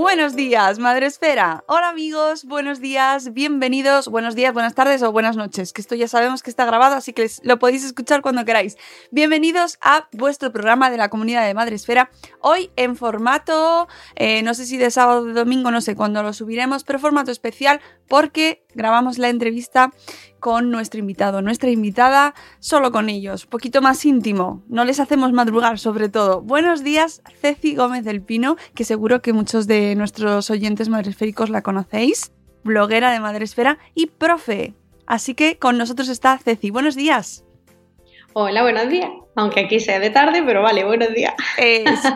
Buenos días, Madre Esfera. Hola amigos, buenos días, bienvenidos, buenos días, buenas tardes o buenas noches, que esto ya sabemos que está grabado, así que lo podéis escuchar cuando queráis. Bienvenidos a vuestro programa de la comunidad de Madre Esfera. Hoy en formato, eh, no sé si de sábado o de domingo, no sé cuándo lo subiremos, pero formato especial porque grabamos la entrevista con nuestro invitado, nuestra invitada, solo con ellos, un poquito más íntimo, no les hacemos madrugar sobre todo. Buenos días, Ceci Gómez del Pino, que seguro que muchos de nuestros oyentes madresféricos la conocéis, bloguera de Madresfera y profe. Así que con nosotros está Ceci. Buenos días. Hola, buenos días. Aunque aquí sea de tarde, pero vale, buenos días.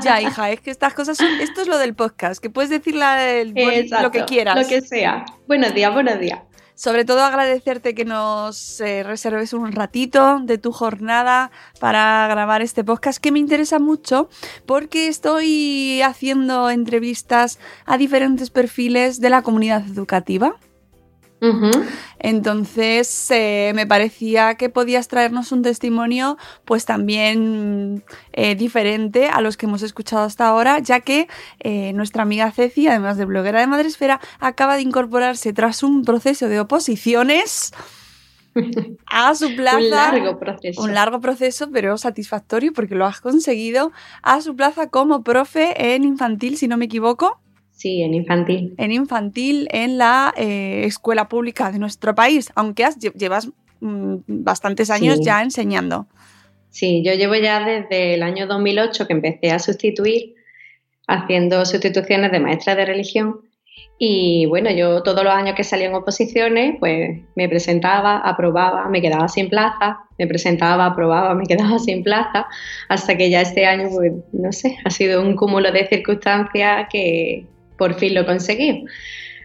ya, hija, es que estas cosas son. Esto es lo del podcast, que puedes decir lo que quieras. Lo que sea. Buenos días, buenos días. Sobre todo agradecerte que nos eh, reserves un ratito de tu jornada para grabar este podcast que me interesa mucho porque estoy haciendo entrevistas a diferentes perfiles de la comunidad educativa. Entonces eh, me parecía que podías traernos un testimonio pues también eh, diferente a los que hemos escuchado hasta ahora, ya que eh, nuestra amiga Ceci, además de bloguera de Madresfera, acaba de incorporarse tras un proceso de oposiciones a su plaza. un largo proceso. Un largo proceso, pero satisfactorio porque lo has conseguido, a su plaza como profe en infantil, si no me equivoco. Sí, en infantil. En infantil, en la eh, escuela pública de nuestro país, aunque llevas mm, bastantes años ya enseñando. Sí, yo llevo ya desde el año 2008 que empecé a sustituir, haciendo sustituciones de maestra de religión. Y bueno, yo todos los años que salía en oposiciones, pues me presentaba, aprobaba, me quedaba sin plaza, me presentaba, aprobaba, me quedaba sin plaza, hasta que ya este año, pues no sé, ha sido un cúmulo de circunstancias que, por fin lo conseguí.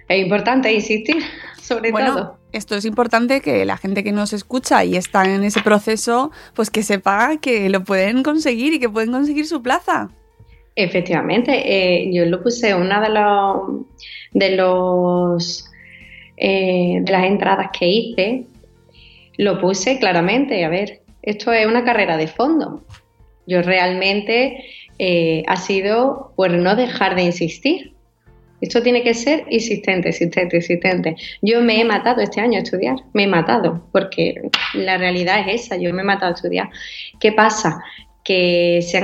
Es importante insistir, sobre bueno, todo. Esto es importante que la gente que nos escucha y está en ese proceso, pues que sepa que lo pueden conseguir y que pueden conseguir su plaza. Efectivamente, eh, yo lo puse una de los de los eh, de las entradas que hice, lo puse claramente. A ver, esto es una carrera de fondo. Yo realmente eh, ha sido por no dejar de insistir. Esto tiene que ser insistente, insistente, insistente. Yo me he matado este año a estudiar, me he matado, porque la realidad es esa, yo me he matado a estudiar. ¿Qué pasa? que se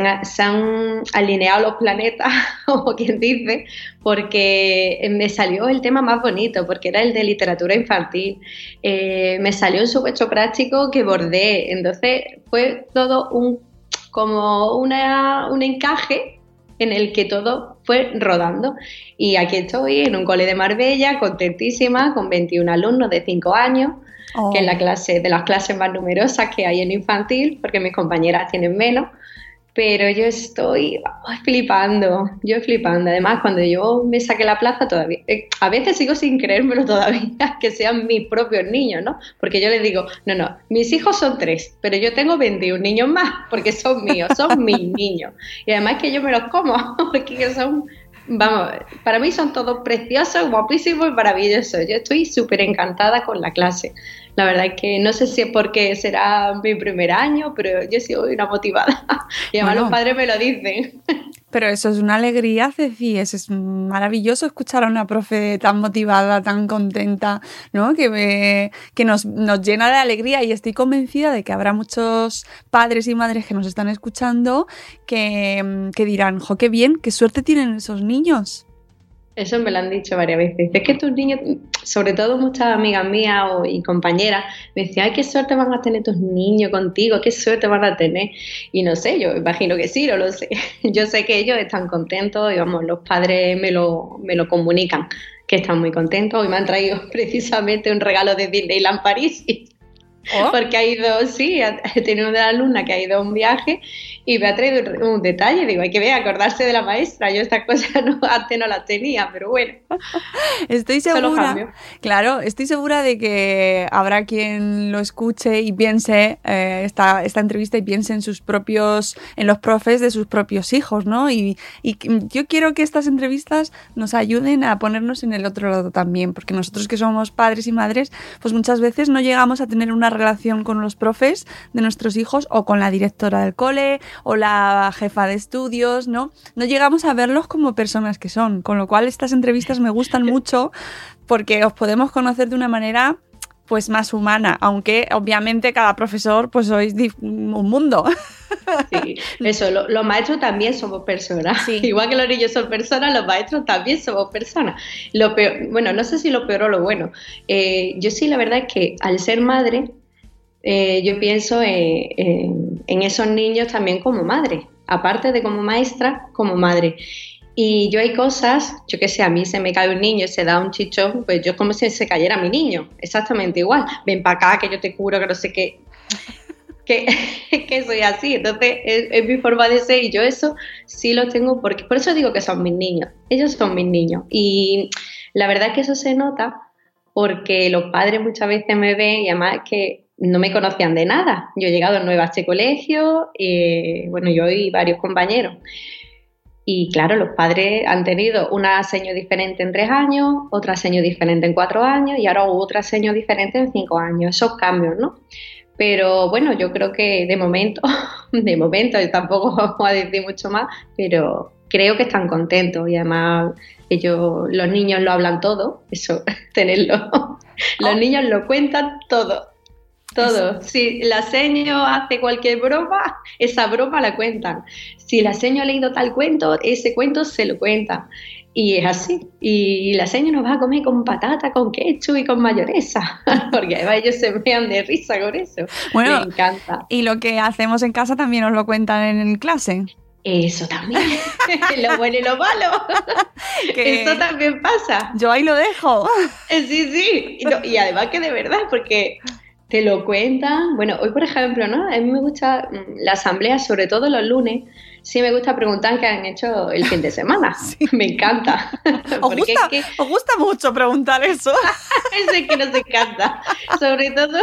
han, alineado los planetas, como quien dice, porque me salió el tema más bonito, porque era el de literatura infantil. Eh, me salió un supuesto práctico que bordé, entonces fue todo un como una, un encaje en el que todo fue rodando. Y aquí estoy en un cole de Marbella, contentísima, con 21 alumnos de 5 años, que es la oh. clase de las clases más numerosas que hay en infantil, porque mis compañeras tienen menos pero yo estoy flipando, yo flipando. Además, cuando yo me saqué la plaza todavía, eh, a veces sigo sin creérmelo todavía, que sean mis propios niños, ¿no? Porque yo les digo, no, no, mis hijos son tres, pero yo tengo 21 niños más, porque son míos, son mis niños. Y además que yo me los como, porque son vamos, para mí son todos preciosos, guapísimos y maravillosos. Yo estoy súper encantada con la clase. La verdad es que no sé si es porque será mi primer año, pero yo soy una motivada. Y además los padres me lo dicen. Pero eso es una alegría, Ceci. Es, maravilloso escuchar a una profe tan motivada, tan contenta, ¿no? Que, que nos, nos, llena de alegría y estoy convencida de que habrá muchos padres y madres que nos están escuchando que, que dirán, jo, qué bien, qué suerte tienen esos niños. Eso me lo han dicho varias veces. Es que tus niños, sobre todo muchas amigas mías y compañeras, me decían, ay, qué suerte van a tener tus niños contigo, qué suerte van a tener. Y no sé, yo imagino que sí, no lo sé. Yo sé que ellos están contentos y vamos, los padres me lo, me lo comunican, que están muy contentos. y me han traído precisamente un regalo de Disneyland París. Oh. Porque ha ido, sí, he tenido una alumna que ha ido a un viaje y me ha traído un, detalle. Digo, hay que ver, acordarse de la maestra. Yo estas cosas no, antes no las tenía, pero bueno. Estoy segura. Claro, estoy segura de que habrá quien lo escuche y piense eh, esta, esta entrevista y piense en sus propios, en los profes de sus propios hijos, ¿no? Y, y yo quiero que estas entrevistas nos ayuden a ponernos en el otro lado también, porque nosotros que somos padres y madres, pues muchas veces no llegamos a tener una relación con los profes de nuestros hijos o con la directora del cole o la jefa de estudios, ¿no? No llegamos a verlos como personas que son, con lo cual estas entrevistas me gustan mucho porque os podemos conocer de una manera pues más humana, aunque obviamente cada profesor pues sois un mundo. Sí, eso, los maestros también somos personas. Igual que los niños son personas, los maestros también somos personas. Lo peor, bueno, no sé si lo peor o lo bueno. Eh, yo sí, la verdad es que al ser madre, eh, yo pienso en, esos niños también como madre, aparte de como maestra, como madre. Y yo hay cosas, yo que sé, a mí se me cae un niño y se da un chichón, pues yo como si se cayera mi niño, exactamente igual. Ven para acá, que yo te curo, que no sé qué. Que, que soy así, entonces es, mi forma de ser y yo eso sí lo tengo porque por eso digo que son mis niños, ellos son mis niños y la verdad es que eso se nota porque los padres muchas veces me ven y además que no me conocían de nada. Yo he llegado nueva a este colegio, y, bueno, yo y varios compañeros. Y claro, los padres han tenido una seño diferente en tres años, otra seño diferente en cuatro años y ahora otra seño diferente en cinco años. Esos cambios, ¿no? Pero bueno, yo creo que de momento, de momento, y tampoco vamos a decir mucho más, pero creo que están contentos y además ellos, los niños lo hablan todo, eso, tenerlo. Los oh. niños lo cuentan todo. Todo. Si la seño hace cualquier broma, esa broma la cuentan. Si la seño ha leído tal cuento, ese cuento se lo cuentan. Y es así. Y la seño nos va a comer con patata, con ketchup y con mayonesa. Porque además ellos se vean de risa con eso. Bueno, Me encanta. Y lo que hacemos en casa también nos lo cuentan en clase. Eso también. lo bueno y lo malo. Eso también pasa. Yo ahí lo dejo. Sí, sí. y además que de verdad, porque te lo cuentan. Bueno, hoy por ejemplo, ¿no? A mí me gusta mm, la asamblea, sobre todo los lunes, sí me gusta preguntar qué han hecho el fin de semana. Me encanta. ¿Os gusta, os gusta mucho preguntar eso? es que nos encanta. Sobre todo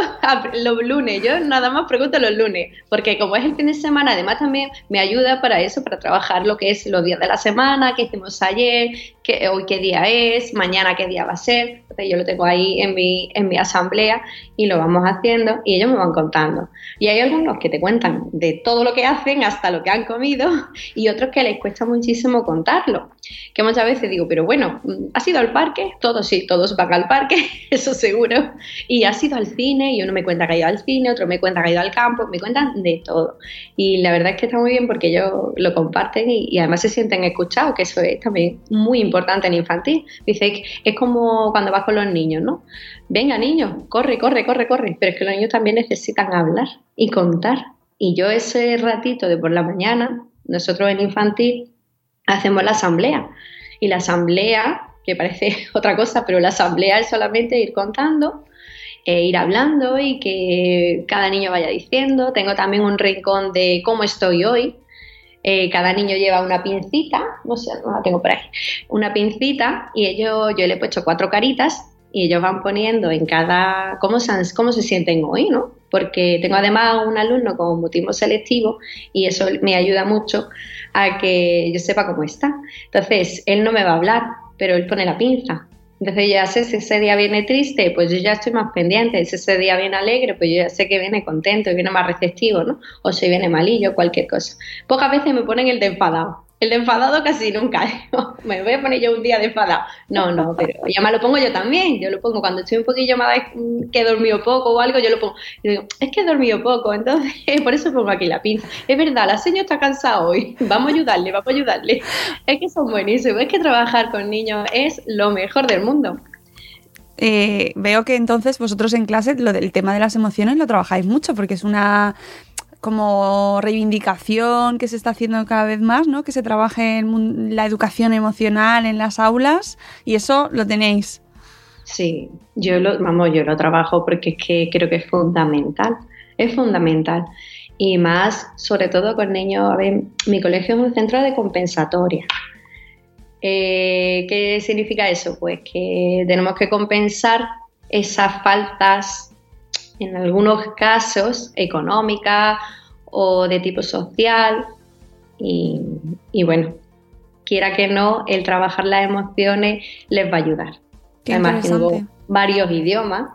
los lunes. Yo nada más pregunto los lunes, porque como es el fin de semana, además también me ayuda para eso, para trabajar lo que es los días de la semana, qué hicimos ayer, qué, hoy qué día es, mañana qué día va a ser. Entonces yo lo tengo ahí en mi, en mi asamblea y lo vamos haciendo y ellos me van contando. Y hay algunos que te cuentan de todo lo que hacen hasta lo que han comido y otros que les cuesta muchísimo contarlo. Que muchas veces digo, pero bueno, ¿has ido al parque? Todos sí, todos van al parque, eso seguro. Y has ido al cine y uno me cuenta que ha ido al cine, otro me cuenta que ha ido al campo, me cuentan de todo. Y la verdad es que está muy bien porque ellos lo comparten y, además se sienten escuchados, que eso es también muy importante en infantil. Dice, es como cuando vas con los niños, ¿no? Venga, niños, corre, corre, corre, corre. Pero es que los niños también necesitan hablar y contar. Y yo ese ratito de por la mañana nosotros en infantil hacemos la asamblea y la asamblea, que parece otra cosa, pero la asamblea es solamente ir contando, e ir hablando y que cada niño vaya diciendo. Tengo también un rincón de cómo estoy hoy. Eh, cada niño lleva una pincita, no sé, no la tengo por ahí, una pincita y ello, yo le he puesto cuatro caritas y ellos van poniendo en cada cómo se, cómo se sienten hoy, ¿no? Porque tengo además un alumno con mutismo selectivo y eso me ayuda mucho a que yo sepa cómo está. Entonces, él no me va a hablar, pero él pone la pinza. Entonces ya sé si ese día viene triste, pues yo ya estoy más pendiente. Si ese día viene alegre, pues yo ya sé que viene contento viene más receptivo, ¿no? O si viene malillo, cualquier cosa. Pocas veces me ponen el de enfadado. El de enfadado casi nunca. me voy a poner yo un día de enfadado. No, no, pero ya me lo pongo yo también. Yo lo pongo cuando estoy un poquillo más que he dormido poco o algo, yo lo pongo. Yo digo, es que he dormido poco, entonces por eso pongo aquí la pinza. Es verdad, la señora está cansada hoy. Vamos a ayudarle, vamos a ayudarle. Es que son buenísimos. Es que trabajar con niños es lo mejor del mundo. Eh, veo que entonces vosotros en clase lo del tema de las emociones lo trabajáis mucho porque es una como reivindicación que se está haciendo cada vez más, ¿no? Que se trabaje en la educación emocional en las aulas y eso lo tenéis. Sí, yo lo, vamos, yo lo trabajo porque es que creo que es fundamental, es fundamental. Y más, sobre todo con niños, mi colegio es un centro de compensatoria. Eh, ¿Qué significa eso? Pues que tenemos que compensar esas faltas en algunos casos económica o de tipo social. Y, bueno, quiera que no, el trabajar las emociones les va a ayudar. Además, tengo varios idiomas.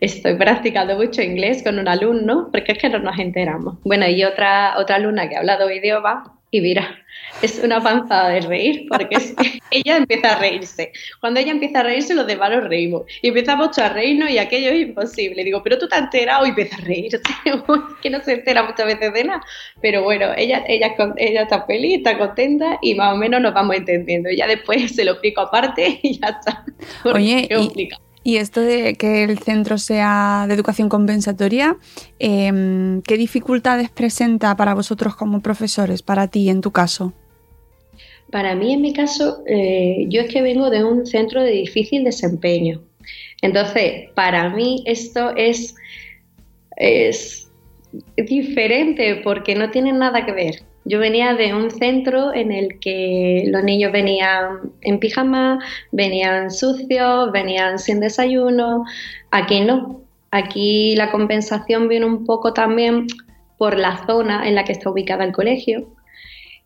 Estoy practicando mucho inglés con un alumno, porque es que no nos enteramos. Bueno, y otra, otra alumna que ha hablado idiomas, y mira, es una panzada de reír porque ella empieza a reírse. Cuando ella empieza a reírse, los demás nos reímos. Y empezamos a reírnos y aquello es imposible. Digo, pero tú te has enterado y empieza a reírse. que no se entera muchas veces de nada. Pero bueno, ella, ella, ella está feliz, está contenta y más o menos nos vamos entendiendo. Y ya después se lo explico aparte y ya está. Oye, y esto de que el centro sea de educación compensatoria, em, ¿qué dificultades presenta para vosotros como profesores, para ti en tu caso? Para mí, en mi caso, eh, yo es que vengo de un centro de difícil desempeño. Entonces, para mí esto es, es diferente porque no tiene nada que ver. Yo venía de un centro en el que los niños venían en pijama, venían sucios, venían sin desayuno. Aquí no. Aquí la compensación viene un poco también por la zona en la que está ubicada el colegio,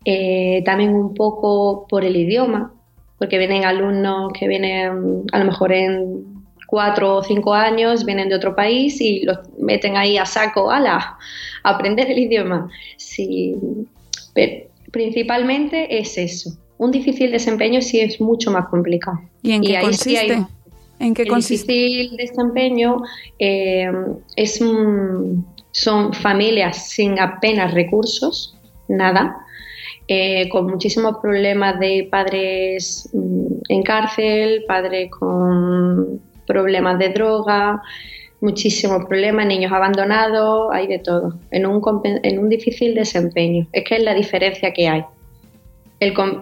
eh, también un poco por el idioma, porque vienen alumnos que vienen a lo mejor en cuatro o cinco años, vienen de otro país y los meten ahí a saco, ala, a aprender el idioma. Sí, principalmente es eso. Un difícil desempeño sí es mucho más complicado. ¿Y en qué consiste? ¿En qué el difícil desempeño eh, es, son familias sin apenas recursos, nada, eh, con muchísimos problemas de padres mm, en cárcel, padres con problemas de droga, muchísimos problemas, niños abandonados, hay de todo, en un, en un difícil desempeño. Es que es la diferencia que hay.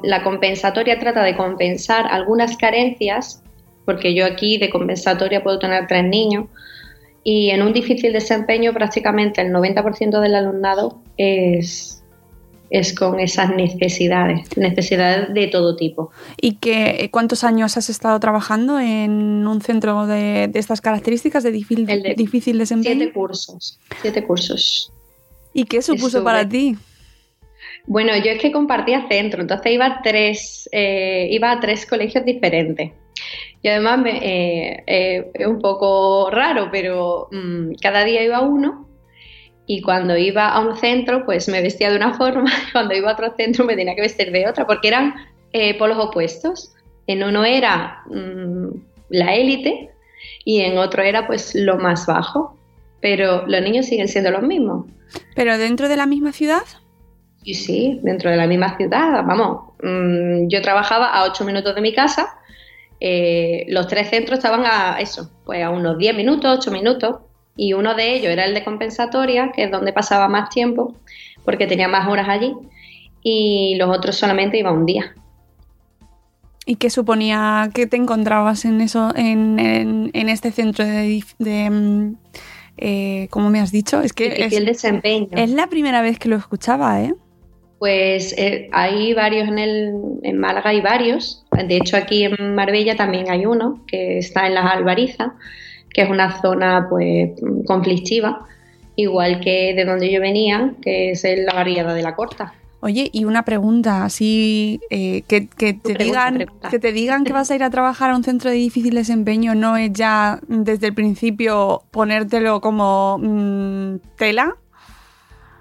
la compensatoria trata de compensar algunas carencias, porque yo aquí de compensatoria puedo tener tres niños, y en un difícil desempeño prácticamente el 90% del alumnado es es con esas necesidades, necesidades de todo tipo. ¿Y que, cuántos años has estado trabajando en un centro de, estas características de difícil, de, difícil desempeño? Siete cursos, siete cursos. ¿Y qué supuso para ti? Bueno, yo es que compartía centro, entonces iba a tres, eh, iba a tres colegios diferentes. Y además eh, eh, es un poco raro, pero mm, cada día iba uno y cuando iba a un centro, pues me vestía de una forma, y cuando iba a otro centro me tenía que vestir de otra, porque eran eh, polos opuestos. En uno era mm, la élite y en otro era pues lo más bajo, pero los niños siguen siendo los mismos. ¿Pero dentro de la misma ciudad? Sí, sí, dentro de la misma ciudad, vamos. Mm, yo trabajaba a ocho minutos de mi casa, eh, los tres centros estaban a eso, pues a unos 10 minutos, 8 minutos, y uno de ellos era el de compensatoria, que es donde pasaba más tiempo, porque tenía más horas allí, y los otros solamente iba un día. ¿Y qué suponía que te encontrabas en eso, en, este centro de, de mm, eh, ¿cómo me has dicho? Es que es, el desempeño. Es la primera vez que lo escuchaba, ¿eh? Pues eh, hay varios en, el, en Málaga, hay varios. De hecho, aquí en Marbella también hay uno que está en las Albarizas, que es una zona pues conflictiva, igual que de donde yo venía, que es en la barriada de la Corta. Oye, y una pregunta, así eh, que, que te Pregunta, digan pregunta. que te digan que vas a ir a trabajar a un centro de difícil desempeño no es ya desde el principio ponértelo como mm, tela.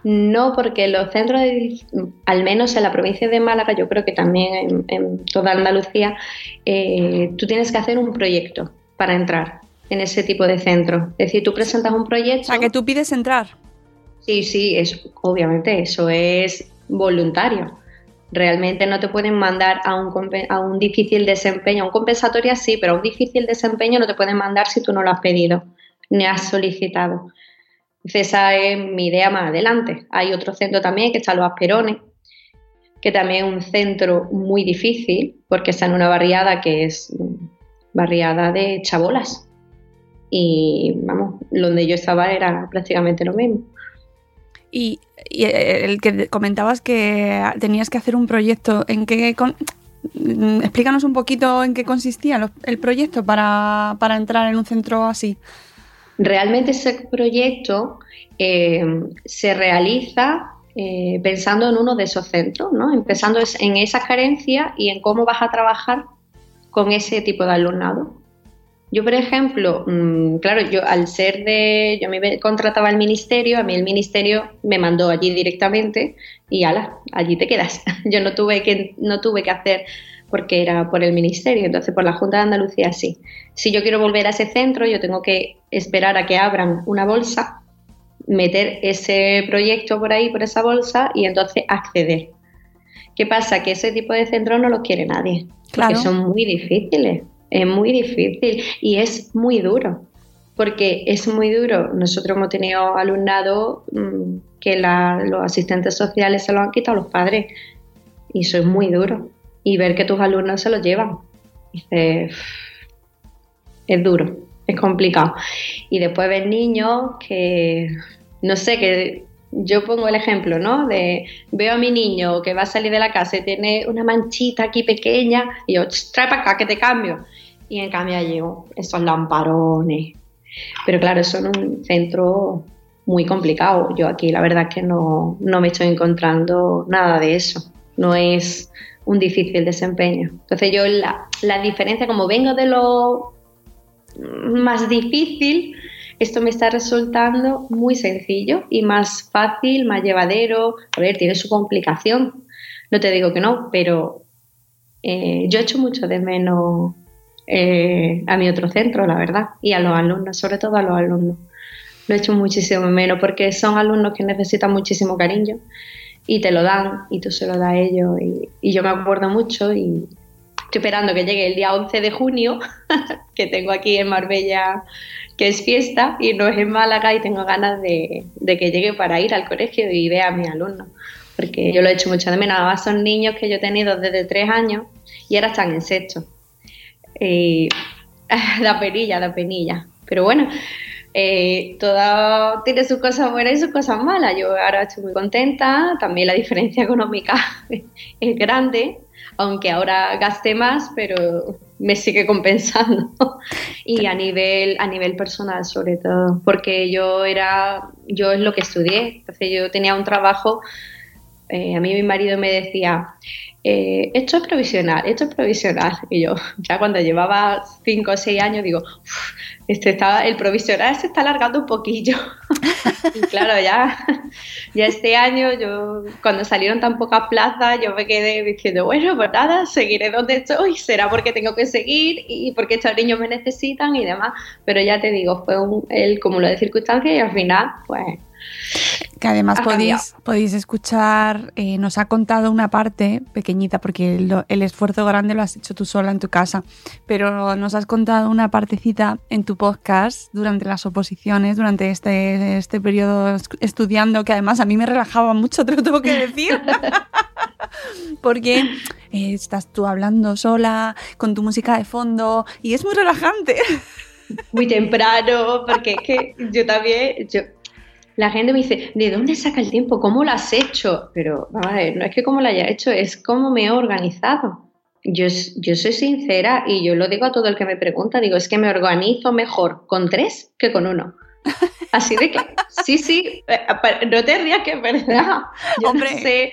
No, porque los centros, de, al menos en la provincia de Málaga, yo creo que también en, en toda Andalucía, eh, tú tienes que hacer un proyecto para entrar en ese tipo de centro. Es decir, tú presentas un proyecto. Sea, que tú pides entrar. Sí, sí, es, obviamente eso es voluntario. Realmente no te pueden mandar a un, a un difícil desempeño, a un compensatoria sí, pero a un difícil desempeño no te pueden mandar si tú no lo has pedido ni has solicitado. Entonces, esa es mi idea más adelante. Hay otro centro también que está Los Asperones, que también es un centro muy difícil porque está en una barriada que es mm, barriada de chabolas. Y vamos, donde yo estaba era prácticamente lo mismo. Y, y el que comentabas que tenías que hacer un proyecto, ¿en qué con- mm, explícanos un poquito en qué consistía lo- el proyecto para, para entrar en un centro así? Realmente ese proyecto eh, se realiza eh, pensando en uno de esos centros, ¿no? empezando en esa carencia y en cómo vas a trabajar con ese tipo de alumnado. Yo, por ejemplo, mm, claro, yo al ser de, yo me contrataba al ministerio, a mí el ministerio me mandó allí directamente y ala, allí te quedas. Yo no tuve que, no tuve que hacer porque era por el ministerio, entonces por la Junta de Andalucía sí. Si yo quiero volver a ese centro, yo tengo que esperar a que abran una bolsa, meter ese proyecto por ahí, por esa bolsa y entonces acceder. ¿Qué pasa? Que ese tipo de centros no los quiere nadie, Claro. porque son muy difíciles, es muy difícil y es muy duro, porque es muy duro. Nosotros hemos tenido alumnado mm, que los asistentes sociales se lo han quitado los padres y eso es muy duro. Y ver que tus alumnos se lo llevan, es duro, es complicado. Y después ves niños que, no sé, que yo pongo el ejemplo, ¿no? De veo a mi niño que va a salir de la casa y tiene una manchita aquí pequeña y yo, "Ch, trae para acá que te cambio. Y en cambio allí oh, esos lamparones. Pero claro, eso un centro muy complicado. Yo aquí la verdad es que no, no me estoy encontrando nada de eso. No es un difícil desempeño. Entonces yo la, la diferencia, como vengo de lo más difícil, esto me está resultando muy sencillo y más fácil, más llevadero. A ver, tiene su complicación, no te digo que no, pero eh, yo echo mucho de menos eh, a mi otro centro, la verdad, y a los alumnos, sobre todo a los alumnos. Lo echo muchísimo menos porque son alumnos que necesitan muchísimo cariño y te lo dan y tú se lo das a ellos. Y, y yo me acuerdo mucho y estoy esperando que llegue el día 11 de junio, que tengo aquí en Marbella, que es fiesta y no es en Málaga y tengo ganas de, que llegue para ir al colegio y vea a mis alumnos. Porque yo lo he hecho mucho de menos. Además son niños que yo he tenido desde tres años y ahora están en sexto. Y da penilla, da penilla. Pero bueno, eh, todo tiene sus cosas buenas y sus cosas malas. Yo ahora estoy muy contenta. También la diferencia económica es grande, aunque ahora gaste más, pero me sigue compensando. y a nivel, a nivel personal, sobre todo, porque yo era, yo es lo que estudié. Entonces yo tenía un trabajo. eh, a mí mi marido me decía, eh, esto es provisional, esto es provisional. Y yo, ya cuando llevaba cinco o seis años, digo, "Uf, este está, el provisional se está alargando un poquillo. y claro, ya, ya este año, yo cuando salieron tan pocas plazas, yo me quedé diciendo, bueno, pues nada, seguiré donde estoy, será porque tengo que seguir y porque estos niños me necesitan y demás. Pero ya te digo, fue un, el cúmulo de circunstancias y al final, pues Que además podéis, podéis escuchar, eh, nos ha contado una parte pequeñita, porque el esfuerzo grande lo has hecho tú sola en tu casa, pero nos has contado una partecita en tu podcast durante las oposiciones, durante este, este periodo es- estudiando, que además a mí me relajaba mucho, te lo tengo que decir. porque eh, estás tú hablando sola, con tu música de fondo, y es muy relajante. muy temprano, porque es que yo también, yo, la gente me dice, ¿de dónde saca el tiempo? ¿Cómo lo has hecho? Pero, a ver, no es que cómo lo haya hecho, es cómo me he organizado. Yo, yo soy sincera y yo lo digo a todo el que me pregunta, digo, es que me organizo mejor con tres que con uno. Así de que, sí, sí, eh, no te rías que es verdad. Yo Hombre. no sé,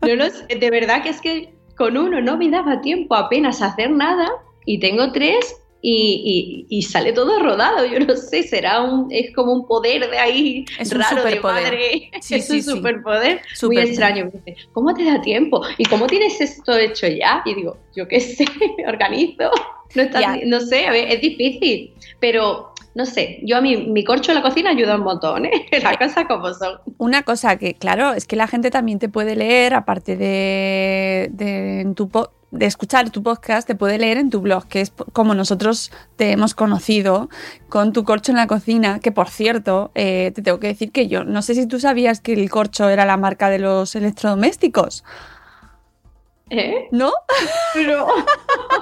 no lo sé, de verdad que es que con uno no me daba tiempo apenas a hacer nada y tengo tres y, y- y sale todo rodado. Yo no sé, será un, es como un poder de ahí Es raro de madre. Sí, es sí, un sí. superpoder muy extraño. Me dice, ¿cómo te da tiempo? ¿Y cómo tienes esto hecho ya? Y digo, yo qué sé, me organizo. No, está- no sé, a ver, es difícil, pero no sé, yo a mí mi corcho en la cocina ayuda un montón, ¿eh? Las cosas como son. Una cosa que, claro, es que la gente también te puede leer, aparte de, de, en tu po- de escuchar tu podcast, te puede leer en tu blog, que es como nosotros te hemos conocido con tu corcho en la cocina, que por cierto, eh, te tengo que decir que yo no sé si tú sabías que el corcho era la marca de los electrodomésticos, ¿Eh? ¿no? Pero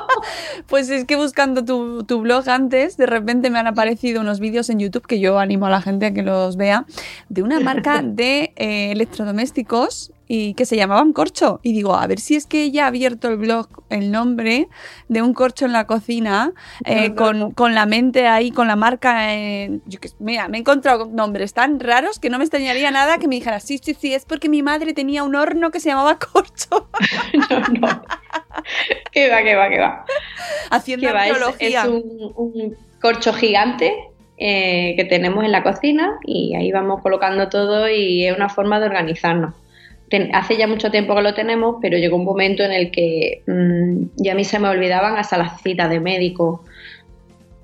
Pues es que buscando tu, tu blog antes, de repente me han aparecido unos vídeos en YouTube que yo animo a la gente a que los vea, de una marca de eh, electrodomésticos y que se llamaban Corcho. Y digo, a ver si es que ella ha abierto el blog, el nombre de un corcho en la cocina, eh, con, con la mente ahí, con la marca. en- yo qué mira, me he encontrado con nombres tan raros que no me extrañaría nada que me dijera, sí, sí, sí, es porque mi madre tenía un horno que se llamaba Corcho, no, no. Que va, que va, que va. haciendo Que va, es, arqueología. es un, un corcho gigante eh, que tenemos en la cocina y ahí vamos colocando todo y es una forma de organizarnos. Hace ya mucho tiempo que lo tenemos, pero llegó un momento en el que mm, ya a mí se me olvidaban hasta las citas de médico.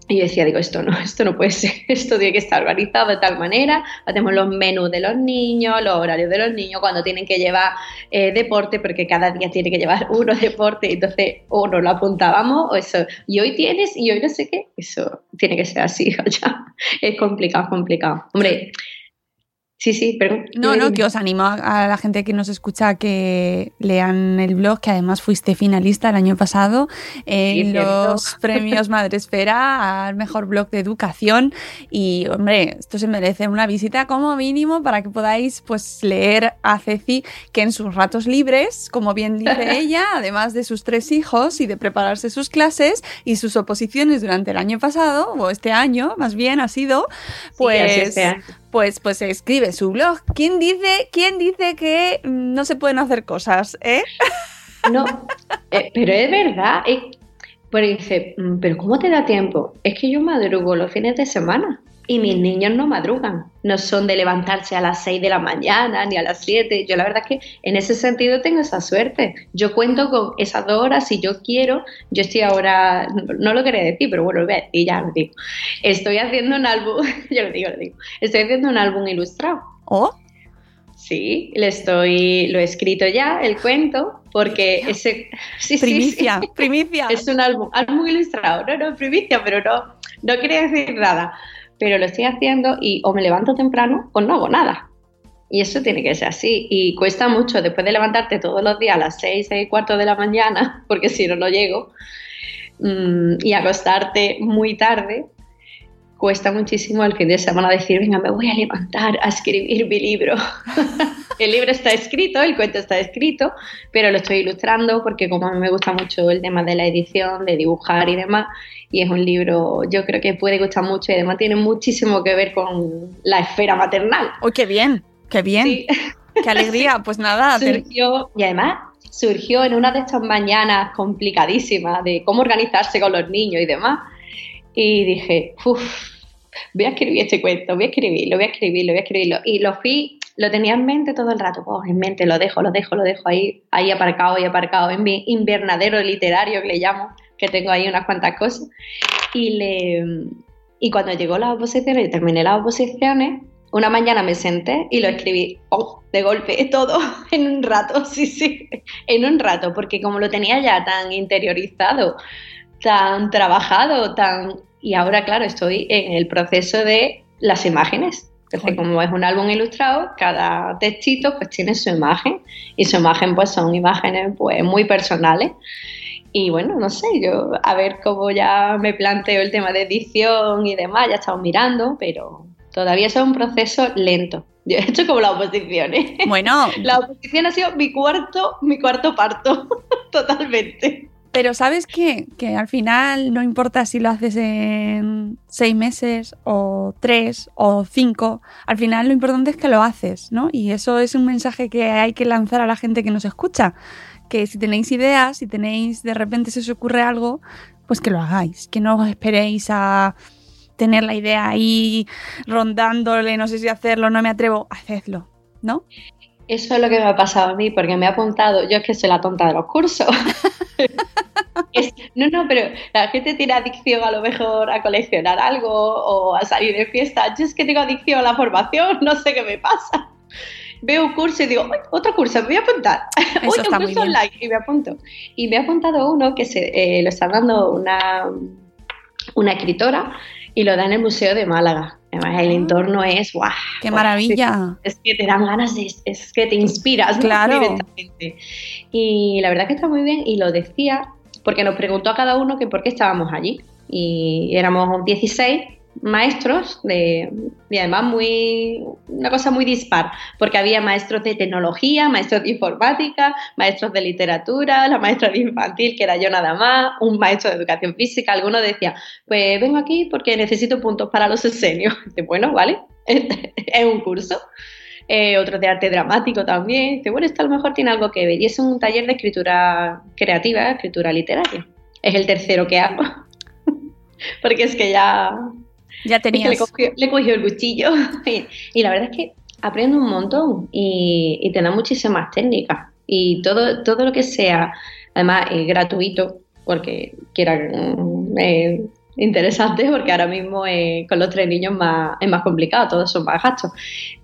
Y yo decía, digo, esto no, esto no puede ser, esto tiene que estar organizado de tal manera. Hacemos los menús de los niños, los horarios de los niños, cuando tienen que llevar eh, deporte, porque cada día tiene que llevar uno deporte, entonces o nos lo apuntábamos, o eso, y hoy tienes, y hoy no sé qué, eso tiene que ser así, ya. Es complicado, complicado. Hombre, sí, sí, pero. No, no, que os animo a, la gente que nos escucha a que lean el blog, que además fuiste finalista el año pasado en Sí, los premios Madresfera al mejor blog de educación. Y, hombre, esto se merece una visita como mínimo para que podáis pues leer a Ceci que en sus ratos libres, como bien dice ella, además de sus tres hijos y de prepararse sus clases y sus oposiciones durante el año pasado, o este año más bien ha sido, Sí, pues pues, escribe su blog. ¿Quién dice, quién dice que mm, no se pueden hacer cosas? ¿Eh? No, eh, pero es verdad. Es, porque dice, "Mm, pero ¿cómo te da tiempo? Es que yo madrugo los fines de semana y mis niños no madrugan. No son de levantarse a las 6 de la mañana ni a las 7. Yo la verdad es que en ese sentido tengo esa suerte. Yo cuento con esas dos horas si yo quiero. Yo estoy ahora, no, lo quería decir, pero bueno, lo voy a decir, ya lo digo. Estoy haciendo un álbum, yo lo digo, lo digo. Estoy haciendo un álbum ilustrado. ¿Oh? Sí, le estoy, lo he escrito ya, el cuento, porque ese... Sí, sí, Primicia, sí. primicia. Es un álbum, álbum ilustrado, no, no, primicia, pero no, no quería decir nada. Pero lo estoy haciendo y o me levanto temprano o no hago nada. Y eso tiene que ser así. Y cuesta mucho después de levantarte todos los días a las seis, seis y cuarto de la mañana, porque si no, no llego, mm, y acostarte muy tarde, cuesta muchísimo el fin de semana decir, venga, me voy a levantar a escribir mi libro. el libro está escrito, el cuento está escrito, pero lo estoy ilustrando porque como a mí me gusta mucho el tema de la edición, de dibujar y demás, y es un libro, yo creo que puede gustar mucho y además tiene muchísimo que ver con la esfera maternal. ¡Uy, qué bien! ¡Qué bien! Sí. ¡Qué alegría! Pues nada, surgió, y además surgió en una de estas mañanas complicadísimas de cómo organizarse con los niños y demás. Y dije, uff, voy a escribir este cuento, voy a escribirlo, voy a escribirlo, voy a escribirlo. Y lo fui, lo tenía en mente todo el rato, oh, en mente, lo dejo, lo dejo, lo dejo ahí, ahí aparcado, ahí aparcado, en mi invernadero literario que le llamo, que tengo ahí unas cuantas cosas. Y, le, y cuando llegó las oposiciones, y terminé las oposiciones, una mañana me senté y lo escribí oh, de golpe, todo en un rato, sí, sí, en un rato, porque como lo tenía ya tan interiorizado, tan trabajado, tan... Y ahora, claro, estoy en el proceso de las imágenes. Entonces, como es un álbum ilustrado, cada textito pues tiene su imagen y su imagen pues son imágenes pues muy personales. Y bueno, no sé, yo a ver cómo ya me planteo el tema de edición y demás, ya he estado mirando, pero Todavía es un proceso lento. Yo he hecho como la oposición, ¿eh? Bueno. La oposición ha sido mi cuarto, mi cuarto parto, totalmente. Pero ¿sabes qué? Que al final no importa si lo haces en seis meses o tres o cinco, al final lo importante es que lo haces, ¿no? Y eso es un mensaje que hay que lanzar a la gente que nos escucha, que si tenéis ideas, si tenéis de repente se os ocurre algo, pues que lo hagáis, que no os esperéis a tener la idea ahí rondándole, no sé si hacerlo, no me atrevo, hacedlo, ¿no? Eso es lo que me ha pasado a mí, porque me ha apuntado, yo es que soy la tonta de los cursos. no, no, pero la gente tiene adicción a lo mejor a coleccionar algo o a salir de fiesta. Yo es que tengo adicción a la formación, no sé qué me pasa. Veo un curso y digo, otro curso, me voy a apuntar. Eso Uy, un curso online y me apunto. Y me ha apuntado uno que se, eh, lo está dando una, una escritora y lo da en el Museo de Málaga. Además, el ah. entorno es ¡guau! ¡Qué maravilla! Es, que te dan ganas de. Es que te inspiras claro. directamente. Y la verdad que está muy bien. Y lo decía porque nos preguntó a cada uno que por qué estábamos allí. Y éramos 16 maestros de, y además muy una cosa muy dispar porque había maestros de tecnología, maestros de informática, maestros de literatura, la maestra de infantil que era yo nada más, un maestro de educación física, alguno decía pues vengo aquí porque necesito puntos para los esenios, bueno vale es un curso eh, otro de arte dramático también. Dice bueno esto a lo mejor tiene algo que ver y es un taller de escritura creativa escritura literaria. Es el tercero que hago porque es que ya ya tenías. le, cogió, el cuchillo. y, la verdad es que aprendo un montón y, y te da muchísimas técnicas. Y todo, todo lo que sea, además, gratuito, porque quiera eh, interesante, porque ahora mismo eh, con los tres niños más, es más complicado, todos son más gastos.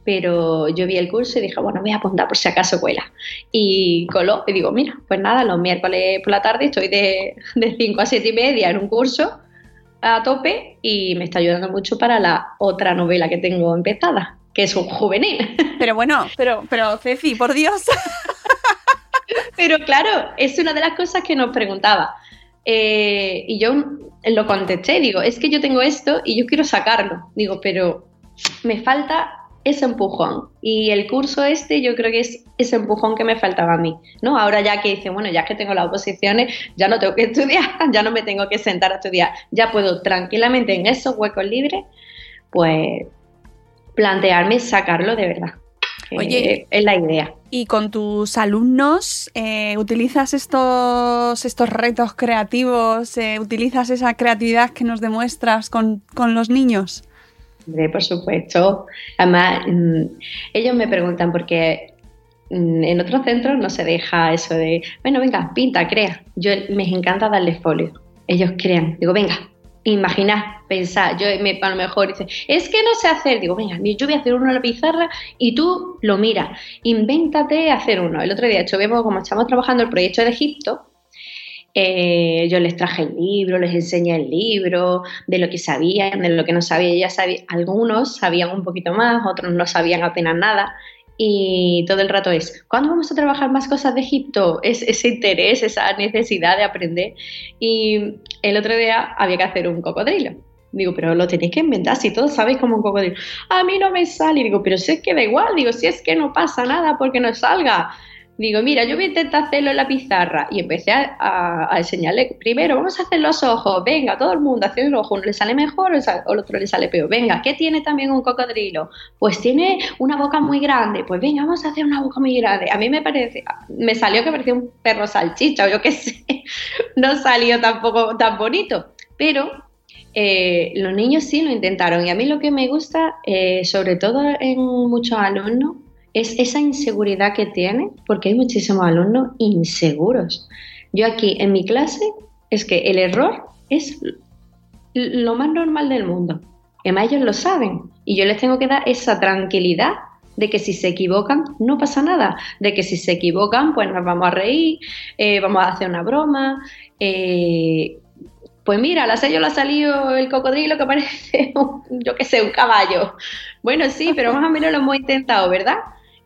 Pero yo vi el curso y dije, bueno, voy a apuntar por si acaso cuela. Y coló, y digo, mira, pues nada, los miércoles por la tarde estoy de, de 5 a 7 y media en un curso a tope y me está ayudando mucho para la otra novela que tengo empezada, que es un juvenil. Pero bueno, pero, pero Ceci, por Dios. Pero claro, es una de las cosas que nos preguntaba. Eh, y yo lo contesté, digo, es que yo tengo esto y yo quiero sacarlo. Digo, pero me falta ese empujón. Y el curso este yo creo que es ese empujón que me faltaba a mí, ¿no? Ahora ya que dice, bueno, ya que tengo las oposiciones, ya no tengo que estudiar, ya no me tengo que sentar a estudiar, ya puedo tranquilamente en esos huecos libres, pues plantearme sacarlo de verdad. Oye, es la idea. ¿Y con tus alumnos eh, utilizas estos, estos retos creativos? Eh, ¿Utilizas esa creatividad que nos demuestras con, con los niños? Por supuesto. Además, mm, ellos me preguntan porque mm, en otros centros no se deja eso de, bueno, venga, pinta, crea. Yo me encanta darles folio. Ellos crean. Digo, venga, imaginar, pensar. Yo me, a lo mejor dice, es que no sé hacer. Digo, venga, yo voy a hacer uno en la pizarra y tú lo miras. Invéntate hacer uno. El otro día, hecho, vemos como estamos trabajando el proyecto de Egipto, eh, yo les traje el libro, les enseñé el libro, de lo que sabían, de lo que no sabían. Ya sabía, algunos sabían un poquito más, otros no sabían apenas nada. Y todo el rato es, ¿cuándo vamos a trabajar más cosas de Egipto? Es, ese interés, esa necesidad de aprender. Y el otro día había que hacer un cocodrilo. Digo, pero lo tenéis que inventar, si todos sabéis cómo un cocodrilo. A mí no me sale. Digo, pero si es que da igual. Digo, si es que no pasa nada porque no salga. Digo, mira, yo voy a intentar hacerlo en la pizarra. Y empecé a, enseñarle, primero, vamos a hacer los ojos, venga, todo el mundo hace el ojo, uno le sale mejor el otro le sale peor. Venga, ¿qué tiene también un cocodrilo? Pues tiene una boca muy grande. Pues venga, vamos a hacer una boca muy grande. A mí me parece, me salió que parecía un perro salchicha o yo qué sé. No salió tampoco tan bonito. Pero eh, los niños sí lo intentaron. Y a mí lo que me gusta, eh, sobre todo en muchos alumnos, es esa inseguridad que tiene, porque hay muchísimos alumnos inseguros. Yo aquí en mi clase es que el error es lo más normal del mundo. Además ellos lo saben y yo les tengo que dar esa tranquilidad de que si se equivocan no pasa nada, de que si se equivocan pues nos vamos a reír, eh, vamos a hacer una broma. Eh, pues mira, la sello le ha salido el cocodrilo que parece, yo qué sé, un caballo. Bueno, sí, pero más o menos lo hemos intentado, ¿verdad?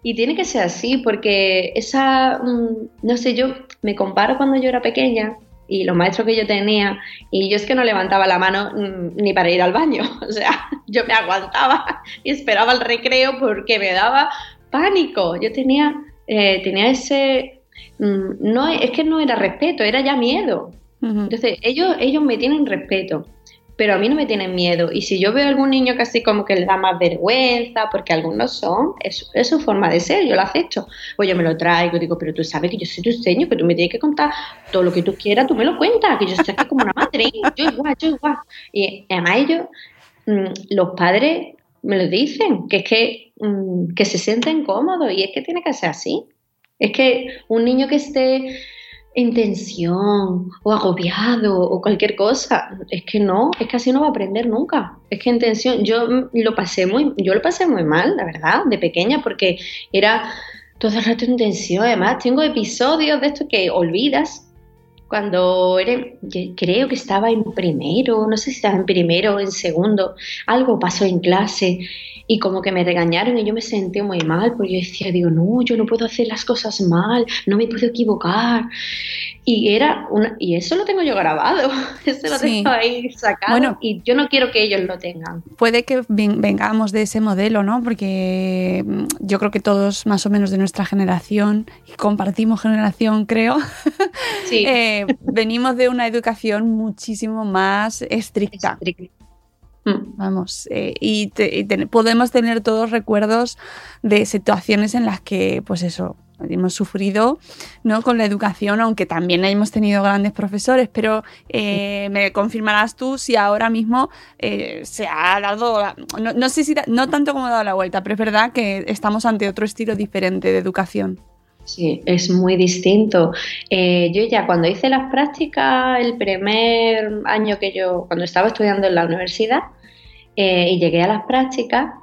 Y tiene que ser así, porque esa, mm, no sé, yo me comparo cuando yo era pequeña y los maestros que yo tenía, y yo es que no levantaba la mano mm, ni para ir al baño, o sea, yo me aguantaba y esperaba el recreo porque me daba pánico, yo tenía, eh, tenía ese, mm, no, es que no era respeto, era ya miedo. Entonces, ellos, ellos me tienen respeto pero a mí no me tienen miedo. Y si yo veo a algún niño que así como que le da más vergüenza, porque algunos son, es, es su forma de ser, yo lo acepto. Pues yo me lo traigo, digo, pero tú sabes que yo soy tu señor, que tú me tienes que contar todo lo que tú quieras, tú me lo cuentas, que yo estoy aquí como una madre, yo igual, yo igual. Y además ellos, mm, los padres me lo dicen, que es que, mm, que se sienten cómodos y es que tiene que ser así. Es que un niño que esté en tensión o agobiado o cualquier cosa. Es que no, es que así no va a aprender nunca. Es que en tensión, yo lo pasé muy, yo lo pasé muy mal, la verdad, de pequeña, porque era todo el rato en. Además, tengo episodios de esto que olvidas. Cuando eres, creo que estaba en primero, no sé si estaba en primero o en segundo, algo pasó en clase y como que me regañaron y yo me sentí muy mal porque yo decía, digo, no, yo no puedo hacer las cosas mal, no me puedo equivocar. Y era una, y eso lo tengo yo grabado, eso lo tengo ahí sacado y yo no quiero que ellos lo tengan. Puede que vengamos de ese modelo, ¿no? Porque yo creo que todos más o menos de nuestra generación, y compartimos generación, creo, eh, venimos de una educación muchísimo más estricta. Mm. Vamos, eh, y, podemos tener todos recuerdos de situaciones en las que, pues eso, hemos sufrido ¿no? con la educación, aunque también hemos tenido grandes profesores, pero eh, me confirmarás tú si ahora mismo eh, se ha dado, no, sé si no tanto como ha dado la vuelta, pero es verdad que estamos ante otro estilo diferente de educación. Sí, es muy distinto. yo ya cuando hice las prácticas, el primer año que yo, cuando estaba estudiando en la universidad, eh, y llegué a las prácticas,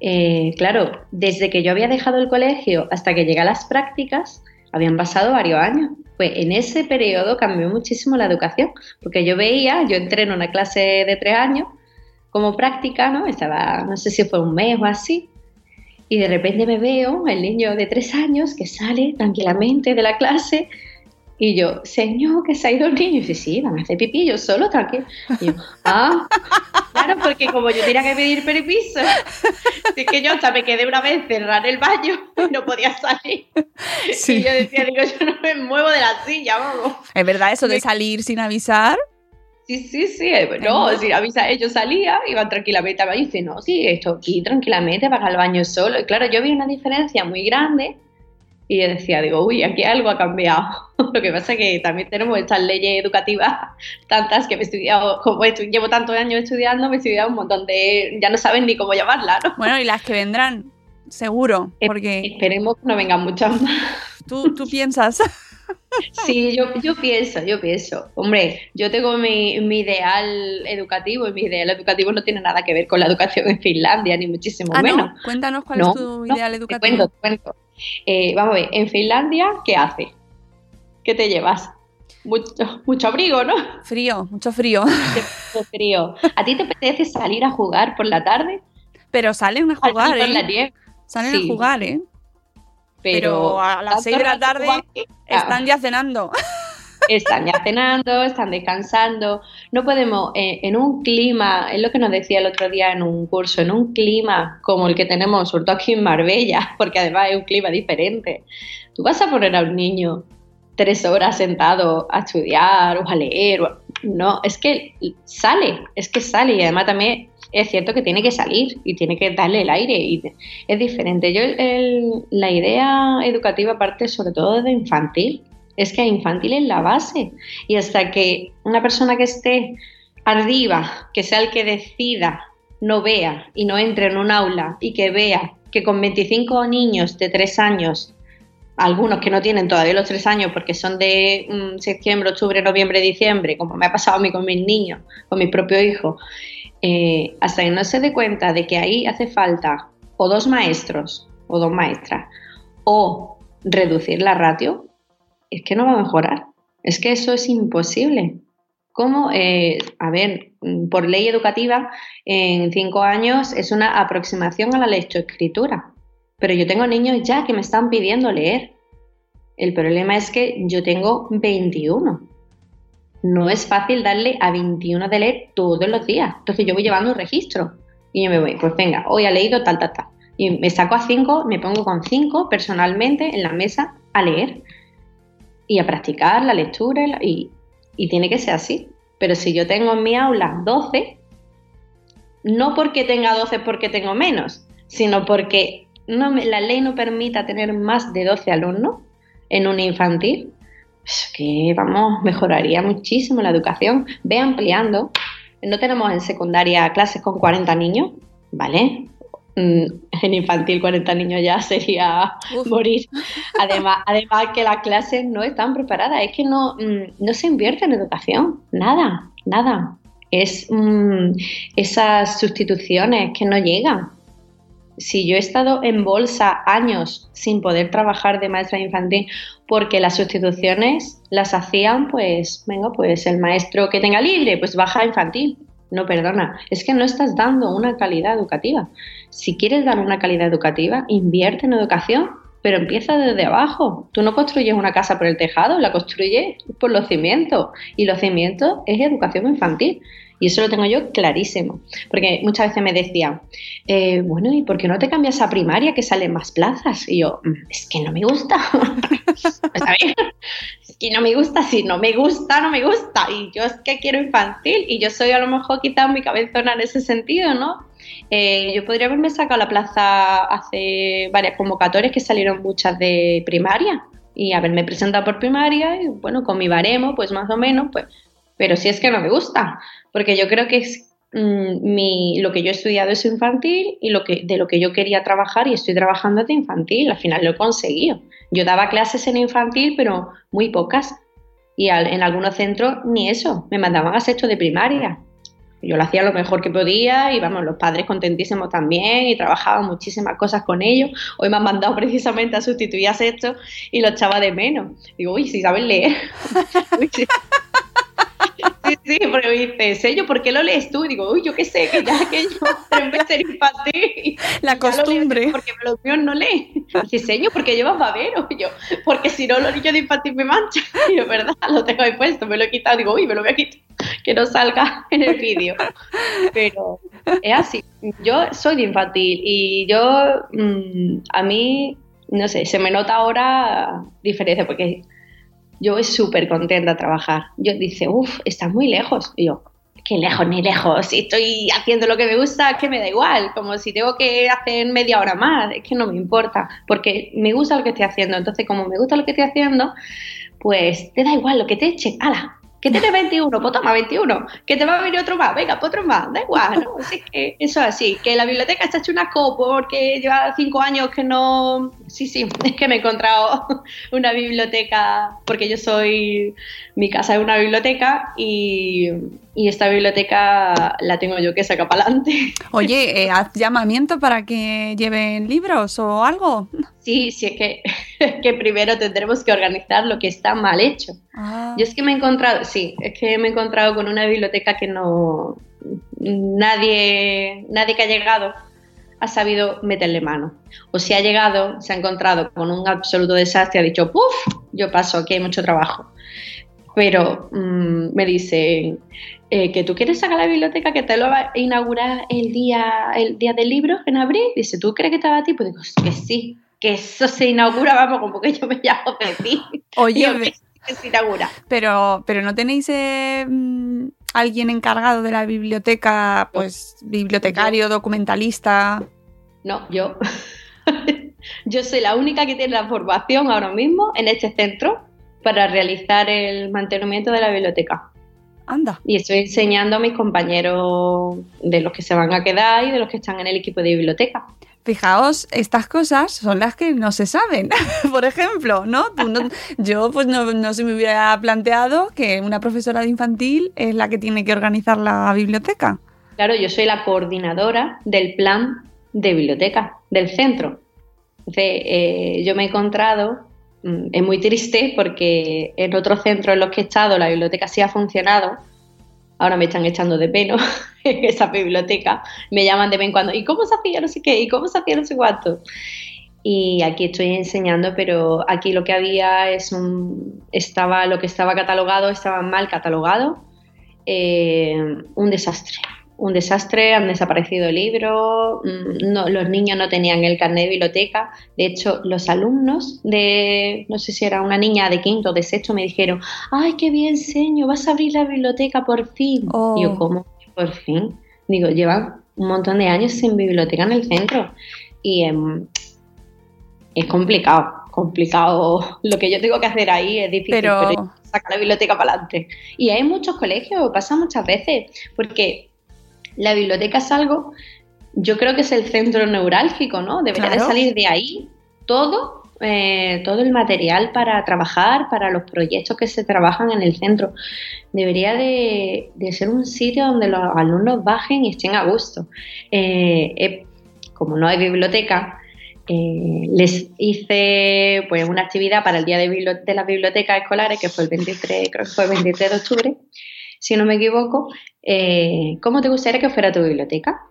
eh, claro, desde que yo había dejado el colegio hasta que llegué a las prácticas, habían pasado varios años. Pues en ese periodo cambió muchísimo la educación, porque yo veía, yo entré en una clase de tres años como práctica, ¿no? Estaba, no sé si fue un mes o así, y de repente me veo el niño de tres años que sale tranquilamente de la clase y yo, señor, que se ha ido el niño. Y dice, sí, van a hacer pipí, yo solo, tranquilo. Y yo, ah, claro, porque como yo tenía que pedir permiso, así que yo hasta me quedé una vez cerrar el baño y no podía salir. Y yo decía, digo, yo no me muevo de la silla, vamos. ¿Es verdad eso de salir sin avisar? Sí, sí, sí, eh, no, sin avisar, ellos salían, iban tranquilamente al baño y dicen, no, sí, esto aquí tranquilamente, vas al baño solo. Y claro, yo vi una diferencia muy grande y yo decía, digo, uy, aquí algo ha cambiado. Lo que pasa es que también tenemos estas leyes educativas, tantas que me he estudiado, como llevo tantos años estudiando, me he estudiado un montón de, ya no saben ni cómo llamarla, ¿no? Bueno, y las que vendrán, seguro, porque... Esperemos que no vengan muchas más. ¿Tú, tú piensas? Sí, yo, yo pienso, yo pienso. Hombre, yo tengo mi, mi, ideal educativo y mi ideal educativo no tiene nada que ver con la educación en Finlandia, ni muchísimo ah, menos. Cuéntanos cuál es tu ideal educativo. Te cuento, te cuento. Eh, vamos a ver, en Finlandia, ¿qué hace? ¿Qué te llevas? Mucho, mucho abrigo, ¿no? Frío, mucho frío. Mucho frío. ¿A ti te apetece salir a jugar por la tarde? Pero salen a jugar, ¿eh? Salen a jugar, ¿eh? Pero, a las 6 de la tarde están ya cenando. Están ya cenando, están descansando. No podemos, eh, en un clima, es lo que nos decía el otro día en un curso, en un clima como el que tenemos, sobre todo aquí en Marbella, porque además es un clima diferente. Tú vas a poner a un niño tres horas sentado a estudiar o a leer. No, es que sale, es que sale y además también es cierto que tiene que salir y tiene que darle el aire y es diferente. Yo la idea educativa parte sobre todo de infantil, es que infantil es la base. Y hasta que una persona que esté arriba, que sea el que decida, no vea y no entre en un aula y que vea que con 25 niños de 3 años, algunos que no tienen todavía los 3 años porque son de mm, septiembre, octubre, noviembre, diciembre, como me ha pasado a mí con mis niños, con mi propio hijo, eh, hasta que no se dé cuenta de que ahí hace falta o dos maestros o dos maestras o reducir la ratio, es que no va a mejorar. Es que eso es imposible. ¿Cómo? Eh, a ver, por ley educativa, en cinco años es una aproximación a la lectoescritura. Pero yo tengo niños ya que me están pidiendo leer. El problema es que yo tengo 21. no es fácil darle a 21 de leer todos los días. Entonces yo voy llevando un registro y yo me voy, pues venga, hoy ha leído tal, tal, tal. Y me saco a cinco, me pongo con cinco personalmente en la mesa a leer y a practicar la lectura y, y tiene que ser así. Pero si yo tengo en mi aula 12, no porque tenga 12 porque tengo menos, sino porque no la ley no permita tener más de 12 alumnos en un infantil, pues que vamos, mejoraría muchísimo la educación. Ve ampliando. No tenemos en secundaria clases con 40 niños, ¿vale? Mm, en infantil 40 niños ya sería morir. Además, además que las clases no están preparadas, es que no, mm, no se invierte en educación, nada, nada. Es mm, esas sustituciones que no llegan. Si yo he estado en bolsa años sin poder trabajar de maestra infantil porque las sustituciones las hacían, pues, venga, pues el maestro que tenga libre, pues baja infantil no, perdona, es que no estás dando una calidad educativa. Si quieres dar una calidad educativa, invierte en educación, pero empieza desde abajo. Tú no construyes una casa por el tejado, la construyes por los cimientos. Y los cimientos es educación infantil. Y eso lo tengo yo clarísimo. Porque muchas veces me decían, eh, bueno, ¿y por qué no te cambias a primaria que salen más plazas? Y yo, mm, es que no me gusta. y no me gusta, si no me gusta, no me gusta. Y yo es que quiero infantil y yo soy a lo mejor quizás muy cabezona en ese sentido, ¿no? Eh, yo podría haberme sacado la plaza hace varias convocatorias que salieron muchas de primaria y haberme presentado por primaria y bueno, con mi baremo, pues más o menos, pues, pero si es que no me gusta, porque yo creo que es mm, mi, lo que yo he estudiado es infantil y lo que, de lo que yo quería trabajar y estoy trabajando de infantil, al final lo he conseguido. Yo daba clases en infantil, pero muy pocas. Y en algunos centros ni eso, me mandaban a sexto de primaria. Yo lo hacía lo mejor que podía y vamos, los padres contentísimos también y trabajaba muchísimas cosas con ellos. Hoy me han mandado precisamente a sustituir a sexto y lo echaba de menos. Digo, uy, si saben leer. Sí, sí, porque me dice, sello, ¿por qué lo lees tú? Y digo, uy, yo qué sé, que ya que yo en vez de ser infantil. La costumbre. porque los míos no leen. Dice, sello, porque llevas babero. Y yo, porque si no, los niños de infantil me manchan. Y yo, verdad, lo tengo ahí puesto, me lo he quitado. Digo, uy, me lo voy a quitar, que no salga en el vídeo. Pero es así. Yo soy de infantil y yo, mmm, a mí, no sé, se me nota ahora diferencia, porque yo voy súper contenta trabajar. Yo dice, uff, estás muy lejos. Y yo, qué lejos ni lejos. Si estoy haciendo lo que me gusta, es que me da igual. Como si tengo que hacer media hora más, es que no me importa. Porque me gusta lo que estoy haciendo. Entonces, como me gusta lo que estoy haciendo, pues te da igual lo que te echen. ¡Hala! Que tiene 21, pues toma 21, que te va a venir otro más, venga, pues otro más, da igual, ¿no? Así que eso es así, que la biblioteca está hecho una copo porque lleva cinco años que no... Sí, sí, es que me he encontrado una biblioteca, porque yo soy... Mi casa es una biblioteca y, y esta biblioteca la tengo yo que saca para adelante. Oye, eh, ¿haz llamamiento para que lleven libros o algo? Sí, sí, es que, que primero tendremos que organizar lo que está mal hecho. Ah. Yo es que me he encontrado, sí, es que me he encontrado con una biblioteca que no nadie, nadie que ha llegado ha sabido meterle mano. O si ha llegado, se ha encontrado con un absoluto desastre, ha dicho, ¡puf! Yo paso, aquí hay mucho trabajo. Pero mmm, me dicen eh, que tú quieres sacar la biblioteca que te lo va a inaugurar el día, el día del libro en abril. Dice, ¿tú crees que estaba a ti? Pues digo, que sí, que eso se inaugura, vamos, como que yo me llamo ti. Oye, que se inaugura. Pero, pero no tenéis eh, mm, alguien encargado de la biblioteca, pues bibliotecario, documentalista. No, yo. yo soy la única que tiene la formación ahora mismo en este centro para realizar el mantenimiento de la biblioteca. Anda. Y estoy enseñando a mis compañeros de los que se van a quedar y de los que están en el equipo de biblioteca. Fijaos, estas cosas son las que no se saben. Por ejemplo, ¿no? no yo pues no, no, se me hubiera planteado que una profesora de infantil es la que tiene que organizar la biblioteca. Claro, yo soy la coordinadora del plan de biblioteca del centro. Entonces, eh, yo me he encontrado, es muy triste porque en otros centros en los que he estado la biblioteca sí ha funcionado, ahora me están echando de pelo en esa biblioteca, me llaman de vez en cuando, ¿y cómo se hacía no sé qué? ¿Y cómo se hacía no sé cuánto? y aquí estoy enseñando, pero aquí lo que había es un, estaba, lo que estaba catalogado estaba mal catalogado, eh, un desastre. Un desastre, han desaparecido libros, mm, no, los niños no tenían el carnet de biblioteca. De hecho, los alumnos de, no sé si era una niña de quinto o de sexto, me dijeron, ay, qué bien, señor, vas a abrir la biblioteca por fin. Oh. Y yo, ¿cómo? Por fin. Digo, llevan un montón de años sin biblioteca en el centro. Y em, es complicado, complicado. Lo que yo tengo que hacer ahí es difícil, Pero- pero, sacar la biblioteca para adelante. Y hay muchos colegios, pasa muchas veces, porque la biblioteca es algo, yo creo que es el centro neurálgico, ¿no? Debería Claro. de salir de ahí todo, eh, todo el material para trabajar, para los proyectos que se trabajan en el centro. Debería de, de ser un sitio donde los alumnos bajen y estén a gusto. Eh, eh, como no hay biblioteca, eh, les hice pues una actividad para el día de, de las bibliotecas escolares, que fue el 23, creo que fue el 23 de octubre, si no me equivoco. Eh, ¿Cómo te gustaría que fuera tu biblioteca?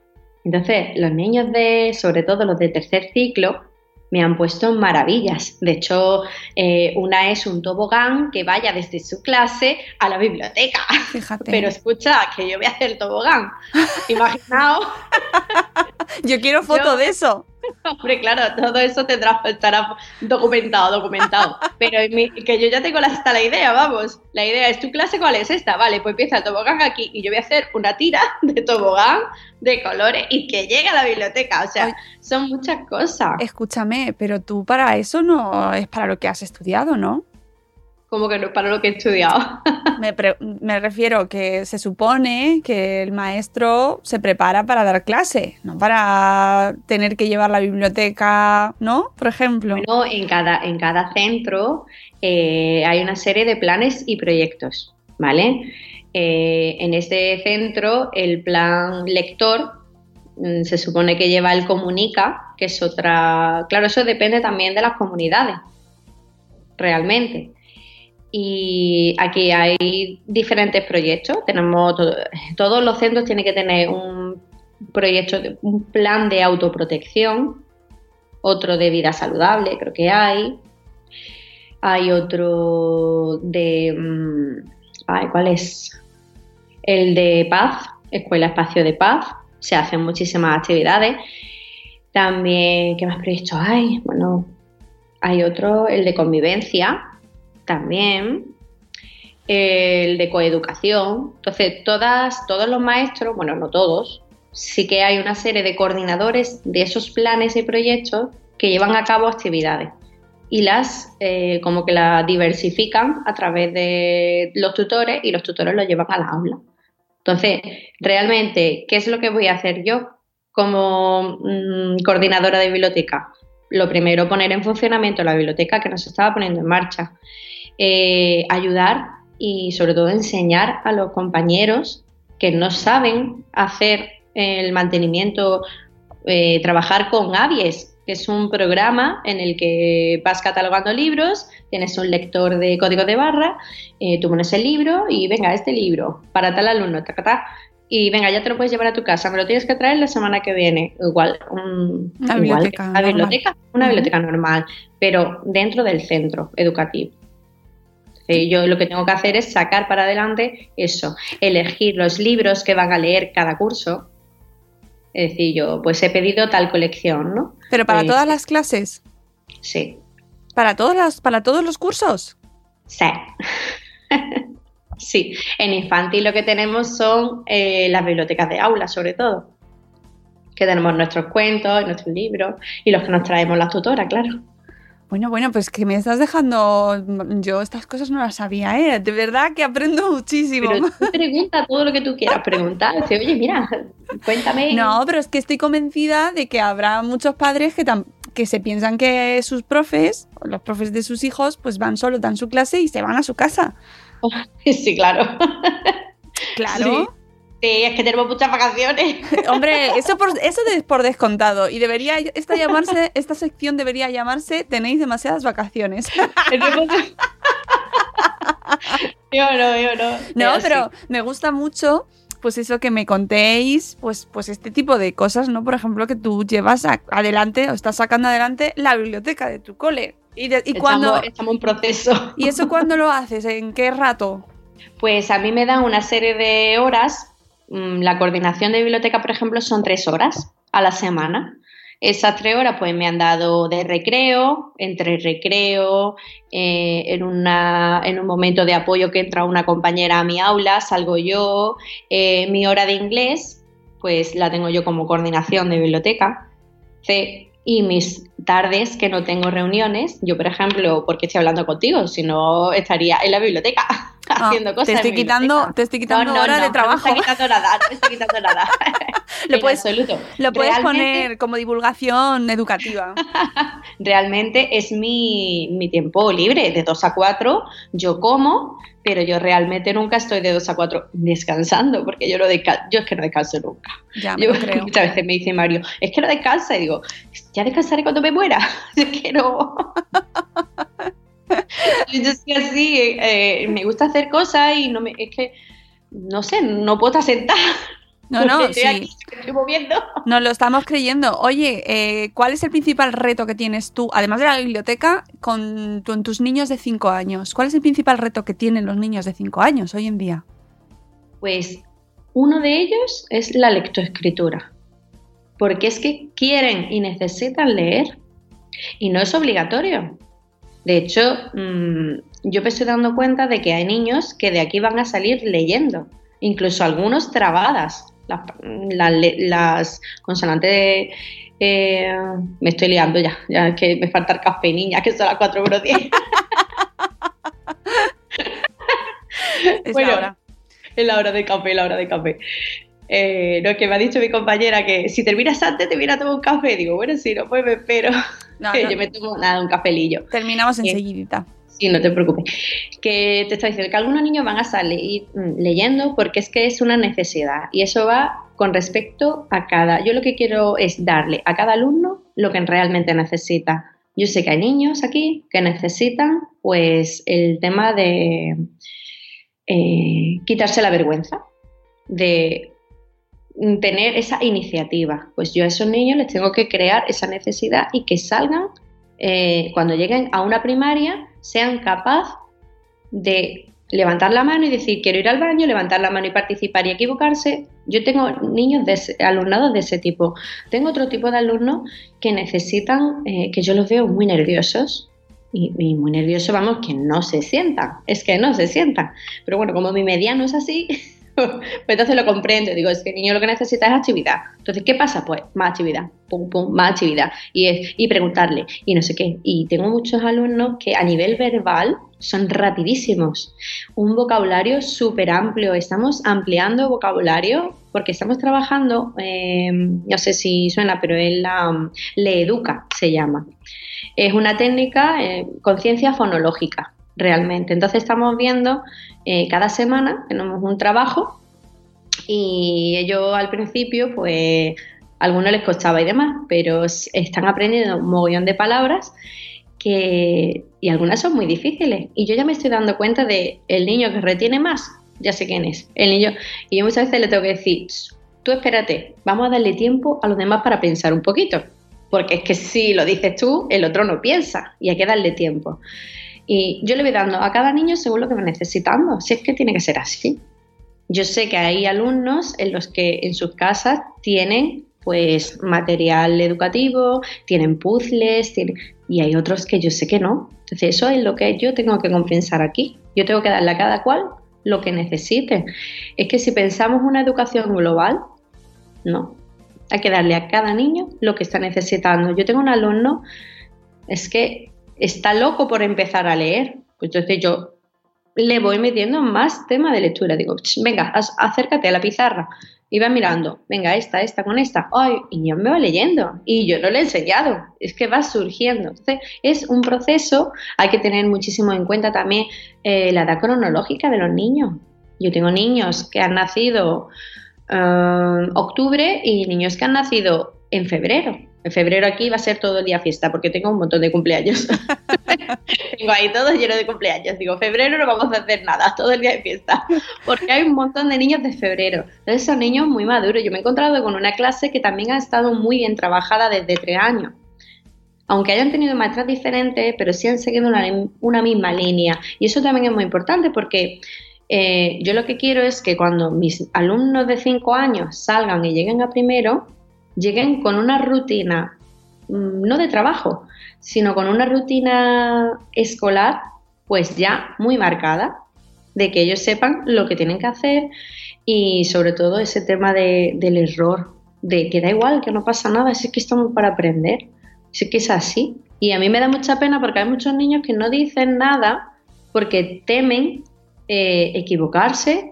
Entonces, los niños de, sobre todo los de tercer ciclo, me han puesto maravillas. De hecho, eh, una es un tobogán que vaya desde su clase a la biblioteca. Fíjate. Pero escucha, que yo voy a hacer tobogán. Imaginaos Yo quiero foto Yo- de eso. Hombre, claro, todo eso tendrá, estará documentado, documentado. Pero en mi- que yo ya tengo hasta la idea, vamos. La idea es, ¿tu clase cuál es esta? Vale, pues empieza el tobogán aquí y yo voy a hacer una tira de tobogán de colores y que llegue a la biblioteca. O sea, son muchas cosas. Escúchame, pero tú para eso no es para lo que has estudiado, ¿no? Como que no es para lo que he estudiado. Me, me refiero que se supone que el maestro se prepara para dar clase, no para tener que llevar la biblioteca, ¿no? Por ejemplo. Bueno, en cada, en cada centro eh, hay una serie de planes y proyectos, ¿vale? Eh, en este centro, el plan lector mm, se supone que lleva el comunica, que es otra... Claro, eso depende también de las comunidades, realmente. Y aquí hay diferentes proyectos. Tenemos todo- todos los centros tienen que tener un proyecto, un plan de autoprotección, otro de vida saludable, creo que hay. Hay otro de. mm, ay, ¿Cuál es? El de paz, Escuela Espacio de Paz. Se hacen muchísimas actividades. También, ¿qué más proyectos hay? Bueno, hay otro, el de convivencia, también. El de coeducación. Entonces, todas, todos los maestros, bueno, no todos, sí que hay una serie de coordinadores de esos planes y proyectos que llevan a cabo actividades y las eh, como que las diversifican a través de los tutores y los tutores los llevan a la aula. Entonces, realmente, ¿qué es lo que voy a hacer yo como mm, coordinadora de biblioteca? Lo primero, poner en funcionamiento la biblioteca que nos estaba poniendo en marcha. Eh, ayudar y sobre todo enseñar a los compañeros que no saben hacer el mantenimiento, eh, trabajar con Avies, que es un programa en el que vas catalogando libros, tienes un lector de código de barra, eh, tú pones el libro y venga, este libro para tal alumno, ta, ta, ta, y venga, ya te lo puedes llevar a tu casa, me lo tienes que traer la semana que viene. Igual, un- Una igual biblioteca una biblioteca normal, pero dentro del centro educativo. Eh, Yo lo que tengo que hacer es sacar para adelante eso, elegir los libros que van a leer cada curso. Es decir, yo pues he pedido tal colección, ¿no? Pero para Eh, todas las clases, Sí, para todas las, para todos los cursos. sí. sí, en infantil lo que tenemos son eh, las bibliotecas de aula, sobre todo. Que tenemos nuestros cuentos, nuestros libros y los que nos traemos las tutoras, claro. Bueno, bueno, pues que me estás dejando. Yo estas cosas no las sabía, ¿eh? De verdad que aprendo muchísimo. Pero tú pregunta todo lo que tú quieras preguntar. Dice, Oye, mira, cuéntame. No, pero es que estoy convencida de que habrá muchos padres que, que se piensan que sus profes, los profes de sus hijos, pues van solo, dan su clase y se van a su casa. Sí, claro. Claro. Sí, es que tenemos muchas vacaciones. Hombre, eso por, eso de- por descontado. Y debería, esta llamarse, esta sección debería llamarse Tenéis demasiadas vacaciones. yo no, yo no. No, pero me gusta mucho pues eso que me contéis, pues, pues este tipo de cosas, ¿no? Por ejemplo, que tú llevas a- adelante o estás sacando adelante la biblioteca de tu cole. Y, de- y cuando estamos en proceso. ¿Y eso cuándo lo haces? ¿En qué rato? Pues a mí me dan una serie de horas. Mm, La coordinación de biblioteca, por ejemplo, son tres horas a la semana. Esas tres horas pues me han dado de recreo, entre recreo, eh, en, una, en un momento de apoyo que entra una compañera a mi aula, salgo yo, eh, mi hora de inglés, pues la tengo yo como coordinación de biblioteca. Y mis tardes que no tengo reuniones, yo por ejemplo, porque estoy hablando contigo, si no estaría en la biblioteca Ah, haciendo cosas. te estoy quitando, te estoy quitando No, no, hora no, de trabajo. No me está quitando nada, no está quitando nada. Lo En puedes- absoluto. Lo puedes Realmente- poner como divulgación educativa. Realmente es mi, mi tiempo libre, de 2 a 4 yo como, pero yo realmente nunca estoy de 2 a 4 descansando, porque yo, desca- yo es que no descanso nunca. Ya me Yo, lo creo. muchas veces me dice Mario, es que no descansa, y digo, ya descansaré cuando me muera. Es que no. yo soy así, eh, me gusta hacer cosas y no me, es que, no sé, no puedo estar sentada. No, no, estoy sí. aquí, estoy moviendo. Nos lo estamos creyendo. Oye, eh, ¿cuál es el principal reto que tienes tú, además de la biblioteca, con, tu- tus niños de 5 años? ¿Cuál es el principal reto que tienen los niños de 5 años hoy en día? Pues uno de ellos es la lectoescritura, porque es que quieren y necesitan leer y no es obligatorio. De hecho, mm, yo me estoy dando cuenta de que hay niños que de aquí van a salir leyendo, incluso algunos trabadas. Las, las le- las consonantes, eh, me estoy liando ya, ya es que me falta el café, niña, que son las 4 menos 10. Es Bueno, la hora. Es la hora de café, la hora de café. Eh, no, que me ha dicho mi compañera que si terminas antes te viene a tomar un café. Digo, bueno, si no, pues me espero. No, no, Yo me tomo nada, un cafelillo. Terminamos Bien. enseguidita. Sí, no te preocupes. Que te está diciendo que algunos niños van a salir mm, leyendo porque es que es una necesidad. Y eso va con respecto a cada. Yo lo que quiero es darle a cada alumno lo que realmente necesita. Yo sé que hay niños aquí que necesitan, pues, el tema de eh, quitarse la vergüenza, de tener esa iniciativa. Pues yo a esos niños les tengo que crear esa necesidad y que salgan eh, cuando lleguen a una primaria sean capaces de levantar la mano y decir quiero ir al baño, levantar la mano y participar y equivocarse. Yo tengo niños de ese- alumnados de ese tipo. Tengo otro tipo de alumnos que necesitan, eh, que yo los veo muy nerviosos. Y, y muy nerviosos, vamos, que no se sientan. Es que no se sientan. Pero bueno, como mi mediano es así, entonces lo comprendo. Digo, es que el niño lo que necesita es actividad. Entonces, ¿qué pasa? Pues más actividad, pum, pum, más actividad. Y, es- y preguntarle, y no sé qué. Y tengo muchos alumnos que a nivel verbal son rapidísimos. Un vocabulario súper amplio. Estamos ampliando vocabulario porque estamos trabajando, eh, no sé si suena, pero es la Le Educa, se llama. Es una técnica, eh, conciencia fonológica, realmente. Entonces estamos viendo eh, cada semana, tenemos un trabajo y ellos al principio, pues a algunos les costaba y demás, pero están aprendiendo un mogollón de palabras que, y algunas son muy difíciles. Y yo ya me estoy dando cuenta de el niño que retiene más, ya sé quién es. El niño, y yo muchas veces le tengo que decir, tú espérate, vamos a darle tiempo a los demás para pensar un poquito. Porque es que si lo dices tú, el otro no piensa y hay que darle tiempo. Y yo le voy dando a cada niño según lo que va necesitando, si es que tiene que ser así. Yo sé que hay alumnos en los que en sus casas tienen pues material educativo, tienen puzzles, tienen... y hay otros que yo sé que no. Entonces eso es lo que yo tengo que compensar aquí. Yo tengo que darle a cada cual lo que necesite. Es que si pensamos una educación global, no. Hay que darle a cada niño lo que está necesitando. Yo tengo un alumno, es que está loco por empezar a leer. Pues entonces yo le voy metiendo más tema de lectura. Digo, "Ch, venga, acércate a la pizarra. Y va mirando, venga, esta, esta con esta. Ay, y ya me va leyendo. Y yo no le he enseñado. Es que va surgiendo. Entonces, es un proceso. Hay que tener muchísimo en cuenta también eh, la edad cronológica de los niños. Yo tengo niños que han nacido eh, octubre y niños que han nacido en febrero. En febrero aquí va a ser todo el día fiesta porque tengo un montón de cumpleaños. tengo ahí todo lleno de cumpleaños. Digo, febrero no vamos a hacer nada, todo el día de fiesta. Porque hay un montón de niños de febrero. Entonces son niños muy maduros. Yo me he encontrado con una clase que también ha estado muy bien trabajada desde tres años. Aunque hayan tenido maestras diferentes, pero sí han seguido una, misma línea. Y eso también es muy importante porque eh, yo lo que quiero es que cuando mis alumnos de cinco años salgan y lleguen a primero, lleguen con una rutina, mm, no de trabajo, sino con una rutina escolar pues ya muy marcada, de que ellos sepan lo que tienen que hacer y sobre todo ese tema del error, de que da igual, que no pasa nada, es que estamos para aprender, es que es así. Y a mí me da mucha pena porque hay muchos niños que no dicen nada porque temen eh, equivocarse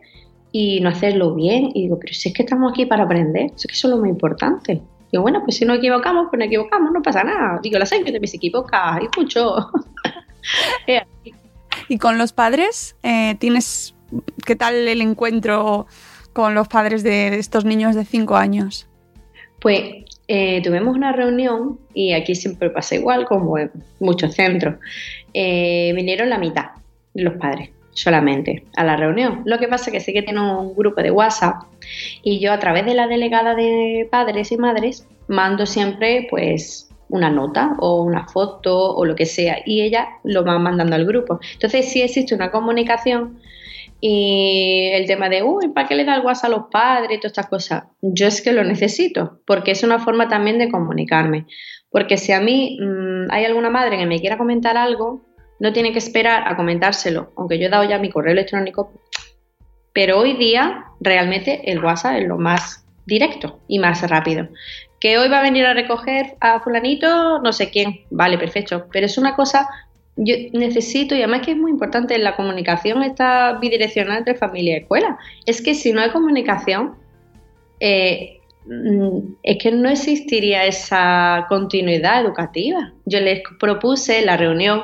y no hacerlo bien. Y digo, pero si es que estamos aquí para aprender, es que eso es lo más importante. Digo, bueno, pues si nos equivocamos, pues nos equivocamos, no pasa nada. Digo, la gente que se equivoca, y mucho. ¿Y con los padres? Eh, ¿Tienes qué tal el encuentro con los padres de estos niños de 5 años? Pues eh, tuvimos una reunión y aquí siempre pasa igual como en muchos centros. Eh, vinieron la mitad los padres solamente a la reunión. Lo que pasa es que sí que tiene un grupo de WhatsApp y yo a través de la delegada de padres y madres mando siempre pues una nota o una foto o lo que sea y ella lo va mandando al grupo. Entonces sí existe una comunicación y el tema de, uy, ¿para qué le da el WhatsApp a los padres y todas estas cosas? Yo es que lo necesito porque es una forma también de comunicarme. Porque si a mí mm, hay alguna madre que me quiera comentar algo, no tiene que esperar a comentárselo, aunque yo he dado ya mi correo electrónico, pero hoy día realmente el WhatsApp es lo más directo y más rápido. Que hoy va a venir a recoger a fulanito, no sé quién, vale, perfecto, pero es una cosa, yo necesito, y además que es muy importante, la comunicación está bidireccional entre familia y escuela. Es que si no hay comunicación, eh, mm, es que no existiría esa continuidad educativa. Yo les propuse la reunión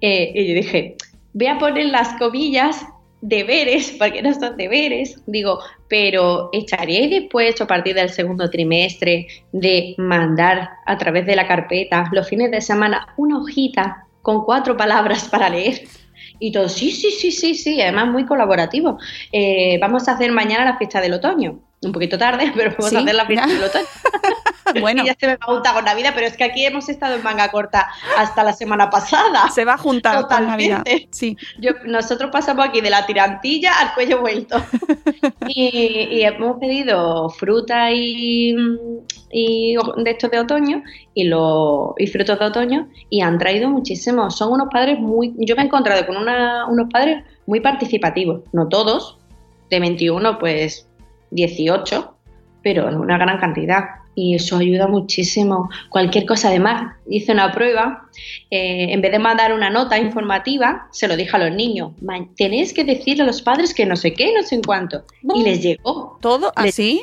eh, y yo dije, voy a poner las comillas deberes, porque no son deberes, digo, pero ¿estaríais dispuesto a partir del segundo trimestre de mandar a través de la carpeta los fines de semana una hojita con cuatro palabras para leer? Y todo, sí, sí, sí, sí, sí, además muy colaborativo. Eh, vamos a hacer mañana la fiesta del otoño un poquito tarde, pero vamos a hacer la fiesta del otoño. bueno. ya se me va con Navidad, pero es que aquí hemos estado en manga corta hasta la semana pasada. Se va a juntar con Navidad. Sí. Yo, nosotros pasamos aquí de la tirantilla al cuello vuelto. y, hemos pedido fruta y, y de estos de otoño y, los y frutos de otoño y han traído muchísimos. Son unos padres muy... Yo me he encontrado con una, unos padres muy participativos, no todos, de 21 pues 18, pero en una gran cantidad. Y eso ayuda muchísimo. Cualquier cosa, además, hice una prueba, eh, en vez de mandar una nota informativa, se lo dije a los niños, tenéis que decirle a los padres que no sé qué, no sé en cuánto. Y les llegó. ¿Todo así?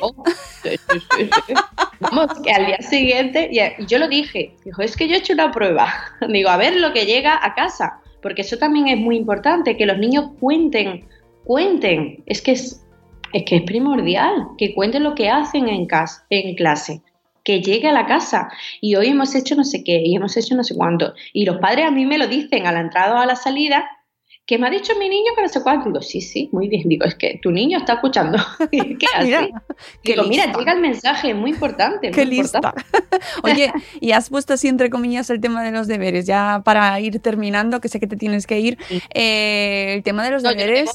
Vamos, que al día siguiente, y yo lo dije, dijo, es que yo he hecho una prueba. Digo, a ver lo que llega a casa, porque eso también es muy importante, que los niños cuenten, cuenten. Es que es, es que es primordial que cuenten lo que hacen en, casa, en clase, que llegue a la casa y hoy hemos hecho no sé qué y hemos hecho no sé cuánto. Y los padres a mí me lo dicen a la entrada o a la salida que me ha dicho mi niño que no sé cuánto. Digo, sí, sí, muy bien. Digo, es que tu niño está escuchando. ¿Qué hace? Digo, mira, llega el mensaje, muy importante. Qué lista. Oye, y has puesto así entre comillas el tema de los deberes, ya para ir terminando, que sé que te tienes que ir. Eh, el tema de los deberes.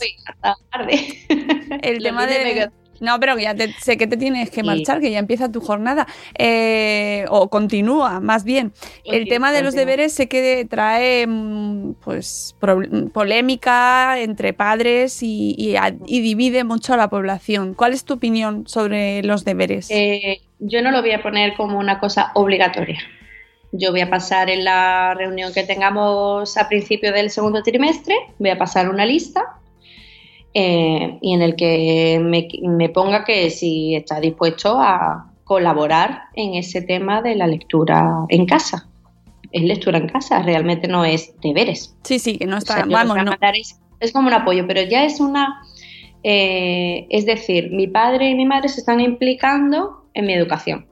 El tema de. No, pero ya sé que te tienes que marchar, que ya empieza tu jornada. Eh, o continúa, más bien. el tema de los deberes sé que trae mm, pues polémica entre padres y, divide mucho a la población. ¿Cuál es tu opinión sobre los deberes? Eh, yo no lo voy a poner como una cosa obligatoria. Yo voy a pasar en la reunión que tengamos a principio del segundo trimestre, voy a pasar una lista eh, y en el que me, ponga que si está dispuesto a colaborar en ese tema de la lectura en casa. Es lectura en casa, realmente no es deberes. Sí, sí, que no está. vamos, no. Es, como un apoyo, pero ya es una. Eh, es decir, mi padre y mi madre se están implicando en mi educación.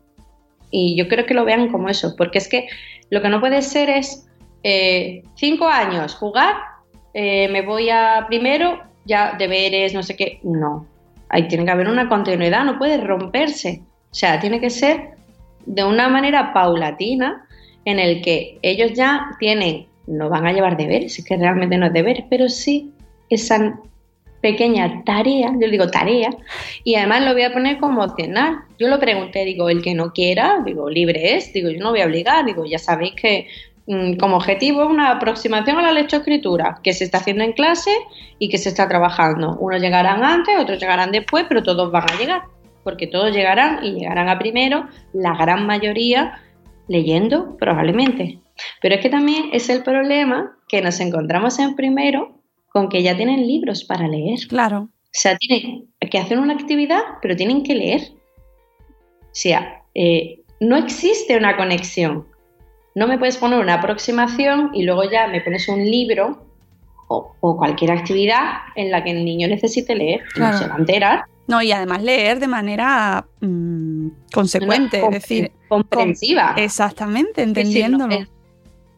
Y yo creo que lo vean como eso, porque es que lo que no puede ser es eh, cinco años, jugar, me voy a primero, ya deberes, no sé qué. No, ahí tiene que haber una continuidad, no puede romperse. O sea, tiene que ser de una manera paulatina en el que ellos ya tienen, no van a llevar deberes, es que realmente no es deber, pero sí esa pequeña tarea, yo digo tarea, y además lo voy a poner como opcional. Yo lo pregunté, digo, el que no quiera, digo, libre es, digo, yo no voy a obligar, digo, ya sabéis que como objetivo una aproximación a la lectoescritura que se está haciendo en clase y que se está trabajando. Unos llegarán antes, otros llegarán después, pero todos van a llegar, porque todos llegarán y llegarán a primero, la gran mayoría leyendo probablemente. Pero es que también es el problema que nos encontramos en primero con que ya tienen libros para leer. Claro. O sea, tienen que hacer una actividad, pero tienen que leer. O sea, eh, no existe una conexión. No me puedes poner una aproximación y luego ya me pones un libro o, cualquier actividad en la que el niño necesite leer. No se va a enterar. No, y además leer de manera mm, consecuente, es decir, comprensiva. Exactamente, entendiéndolo. Eh,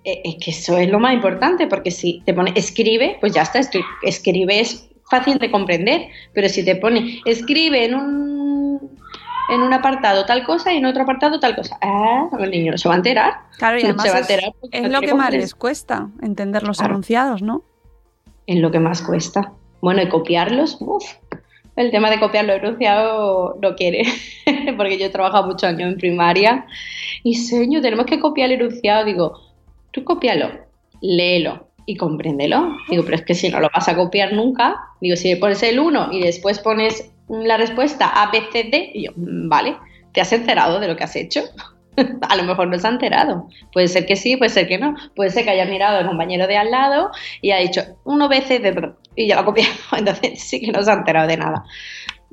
es, que eso es lo más importante, porque si te pone escribe, pues ya está, escribe es fácil de comprender, pero si te pone escribe en un en un apartado tal cosa y en otro apartado tal cosa. Ah, el niño no se va a enterar. Claro, y además es, lo que más les cuesta, entender los anunciados, ¿no? Es lo que más cuesta. Bueno, y copiarlos, uff, el tema de copiar lo enunciado no quiere, porque yo he trabajado muchos años en primaria y señor, tenemos que copiar el enunciado. Digo, tú cópialo, léelo y compréndelo. Digo, pero es que si no lo vas a copiar nunca, digo, si pones el 1 y después pones la respuesta A, B, C, D, y yo, mm, vale, ¿te has enterado de lo que has hecho? a lo mejor no se ha enterado. Puede ser que sí, puede ser que no. Puede ser que haya mirado al compañero de al lado y ha dicho 1 B, C, D, y ya lo ha copiado. Entonces sí que no se ha enterado de nada.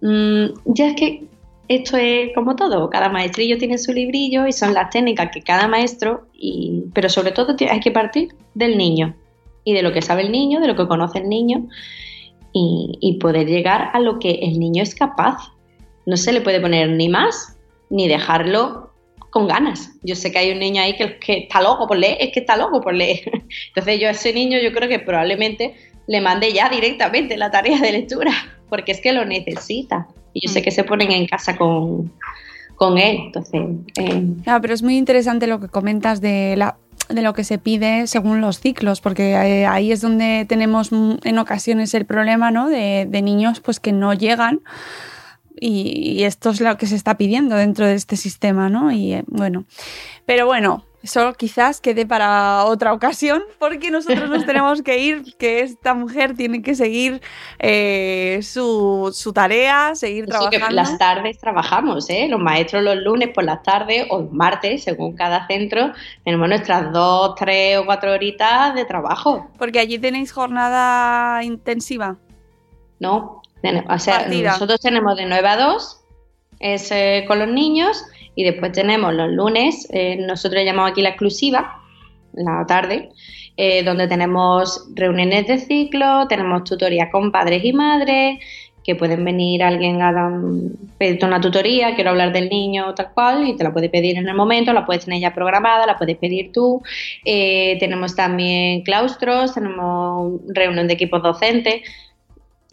Mm, ya es que esto es como todo, cada maestrillo tiene su librillo y son las técnicas que cada maestro, y, pero sobre todo hay que partir del niño y de lo que sabe el niño, de lo que conoce el niño y, poder llegar a lo que el niño es capaz. No se le puede poner ni más ni dejarlo con ganas. Yo sé que hay un niño ahí que, que está loco por leer, es que está loco por leer. Entonces yo a ese niño yo creo que probablemente le mande ya directamente la tarea de lectura, porque es que lo necesita. Y yo sé mm. que se ponen en casa con, él. Entonces, eh, pero es muy interesante lo que comentas de la de lo que se pide según los ciclos, porque eh, ahí es donde tenemos en ocasiones el problema ¿no? de, de niños pues que no llegan y, esto es lo que se está pidiendo dentro de este sistema, ¿no? Y eh, bueno, pero bueno, eso quizás quede para otra ocasión, porque nosotros nos tenemos que ir, que esta mujer tiene que seguir eh, su, tarea, seguir trabajando. las tardes trabajamos, ¿eh? Los maestros los lunes por las tardes o los martes, según cada centro, tenemos nuestras dos, tres o cuatro horitas de trabajo. Porque allí tenéis jornada intensiva. No, o sea, nosotros tenemos de 9 a 2 es, eh, con los niños y después tenemos los lunes, eh, nosotros llamamos aquí la exclusiva, la tarde, eh, donde tenemos reuniones de ciclo, tenemos tutorías con padres y madres, que pueden venir alguien a pedirte una tutoría, quiero hablar del niño tal cual, y te la puede pedir en el momento, la puedes tener ya programada, la puedes pedir tú. tenemos también claustros, tenemos reunión de equipos docentes,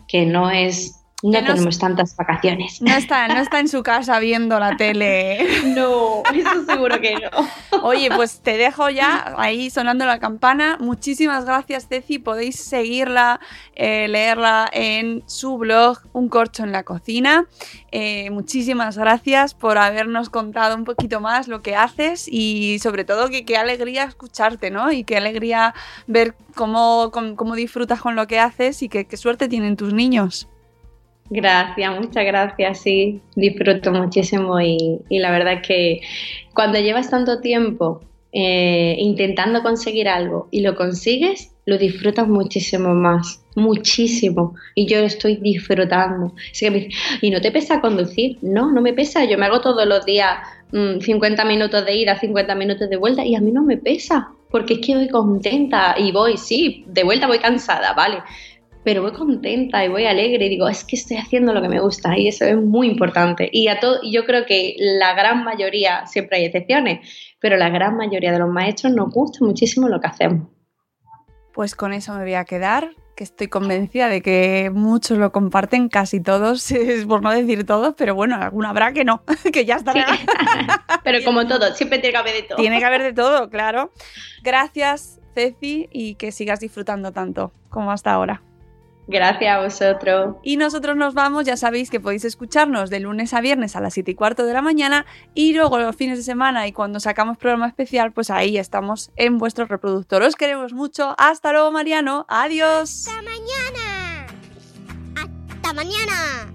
que no es no tenemos tantas vacaciones. No está, no está en su casa viendo la tele. No, eso seguro que no. Oye, pues te dejo ya ahí sonando la campana. Muchísimas gracias, Ceci. Podéis seguirla, eh, leerla en su blog, Un corcho en la cocina. Eh, muchísimas gracias por habernos contado un poquito más lo que haces y sobre todo que qué alegría escucharte, ¿no? Y qué alegría ver cómo, cómo, disfrutas con lo que haces y qué suerte tienen tus niños. Gracias, muchas gracias, sí, disfruto muchísimo y, la verdad es que cuando llevas tanto tiempo eh, intentando conseguir algo y lo consigues, lo disfrutas muchísimo más, muchísimo. Y yo estoy disfrutando. ¿y no te pesa conducir? No, no me pesa. Yo me hago todos los días 50 mm, minutos de ida, 50 minutos de vuelta y a mí no me pesa, porque es que voy contenta y voy, sí, de vuelta voy cansada, ¿vale? Pero voy contenta y voy alegre y digo, es que estoy haciendo lo que me gusta y eso es muy importante. Y a todo, yo creo que la gran mayoría, siempre hay excepciones, pero la gran mayoría de los maestros nos gusta muchísimo lo que hacemos. Pues con eso me voy a quedar, que estoy convencida de que muchos lo comparten, casi todos, es por no decir todos, pero bueno, alguna habrá que no, que ya estará. pero como todo, siempre tiene que haber de todo. Tiene que haber de todo, claro. Gracias, Ceci, y que sigas disfrutando tanto como hasta ahora. Gracias a vosotros. Y nosotros nos vamos, ya sabéis que podéis escucharnos de lunes a viernes a las 7 y cuarto de la mañana y luego los fines de semana y cuando sacamos programa especial, pues ahí estamos en vuestro reproductor. Os queremos mucho. Hasta luego, Mariano. Adiós. Hasta mañana. Hasta mañana.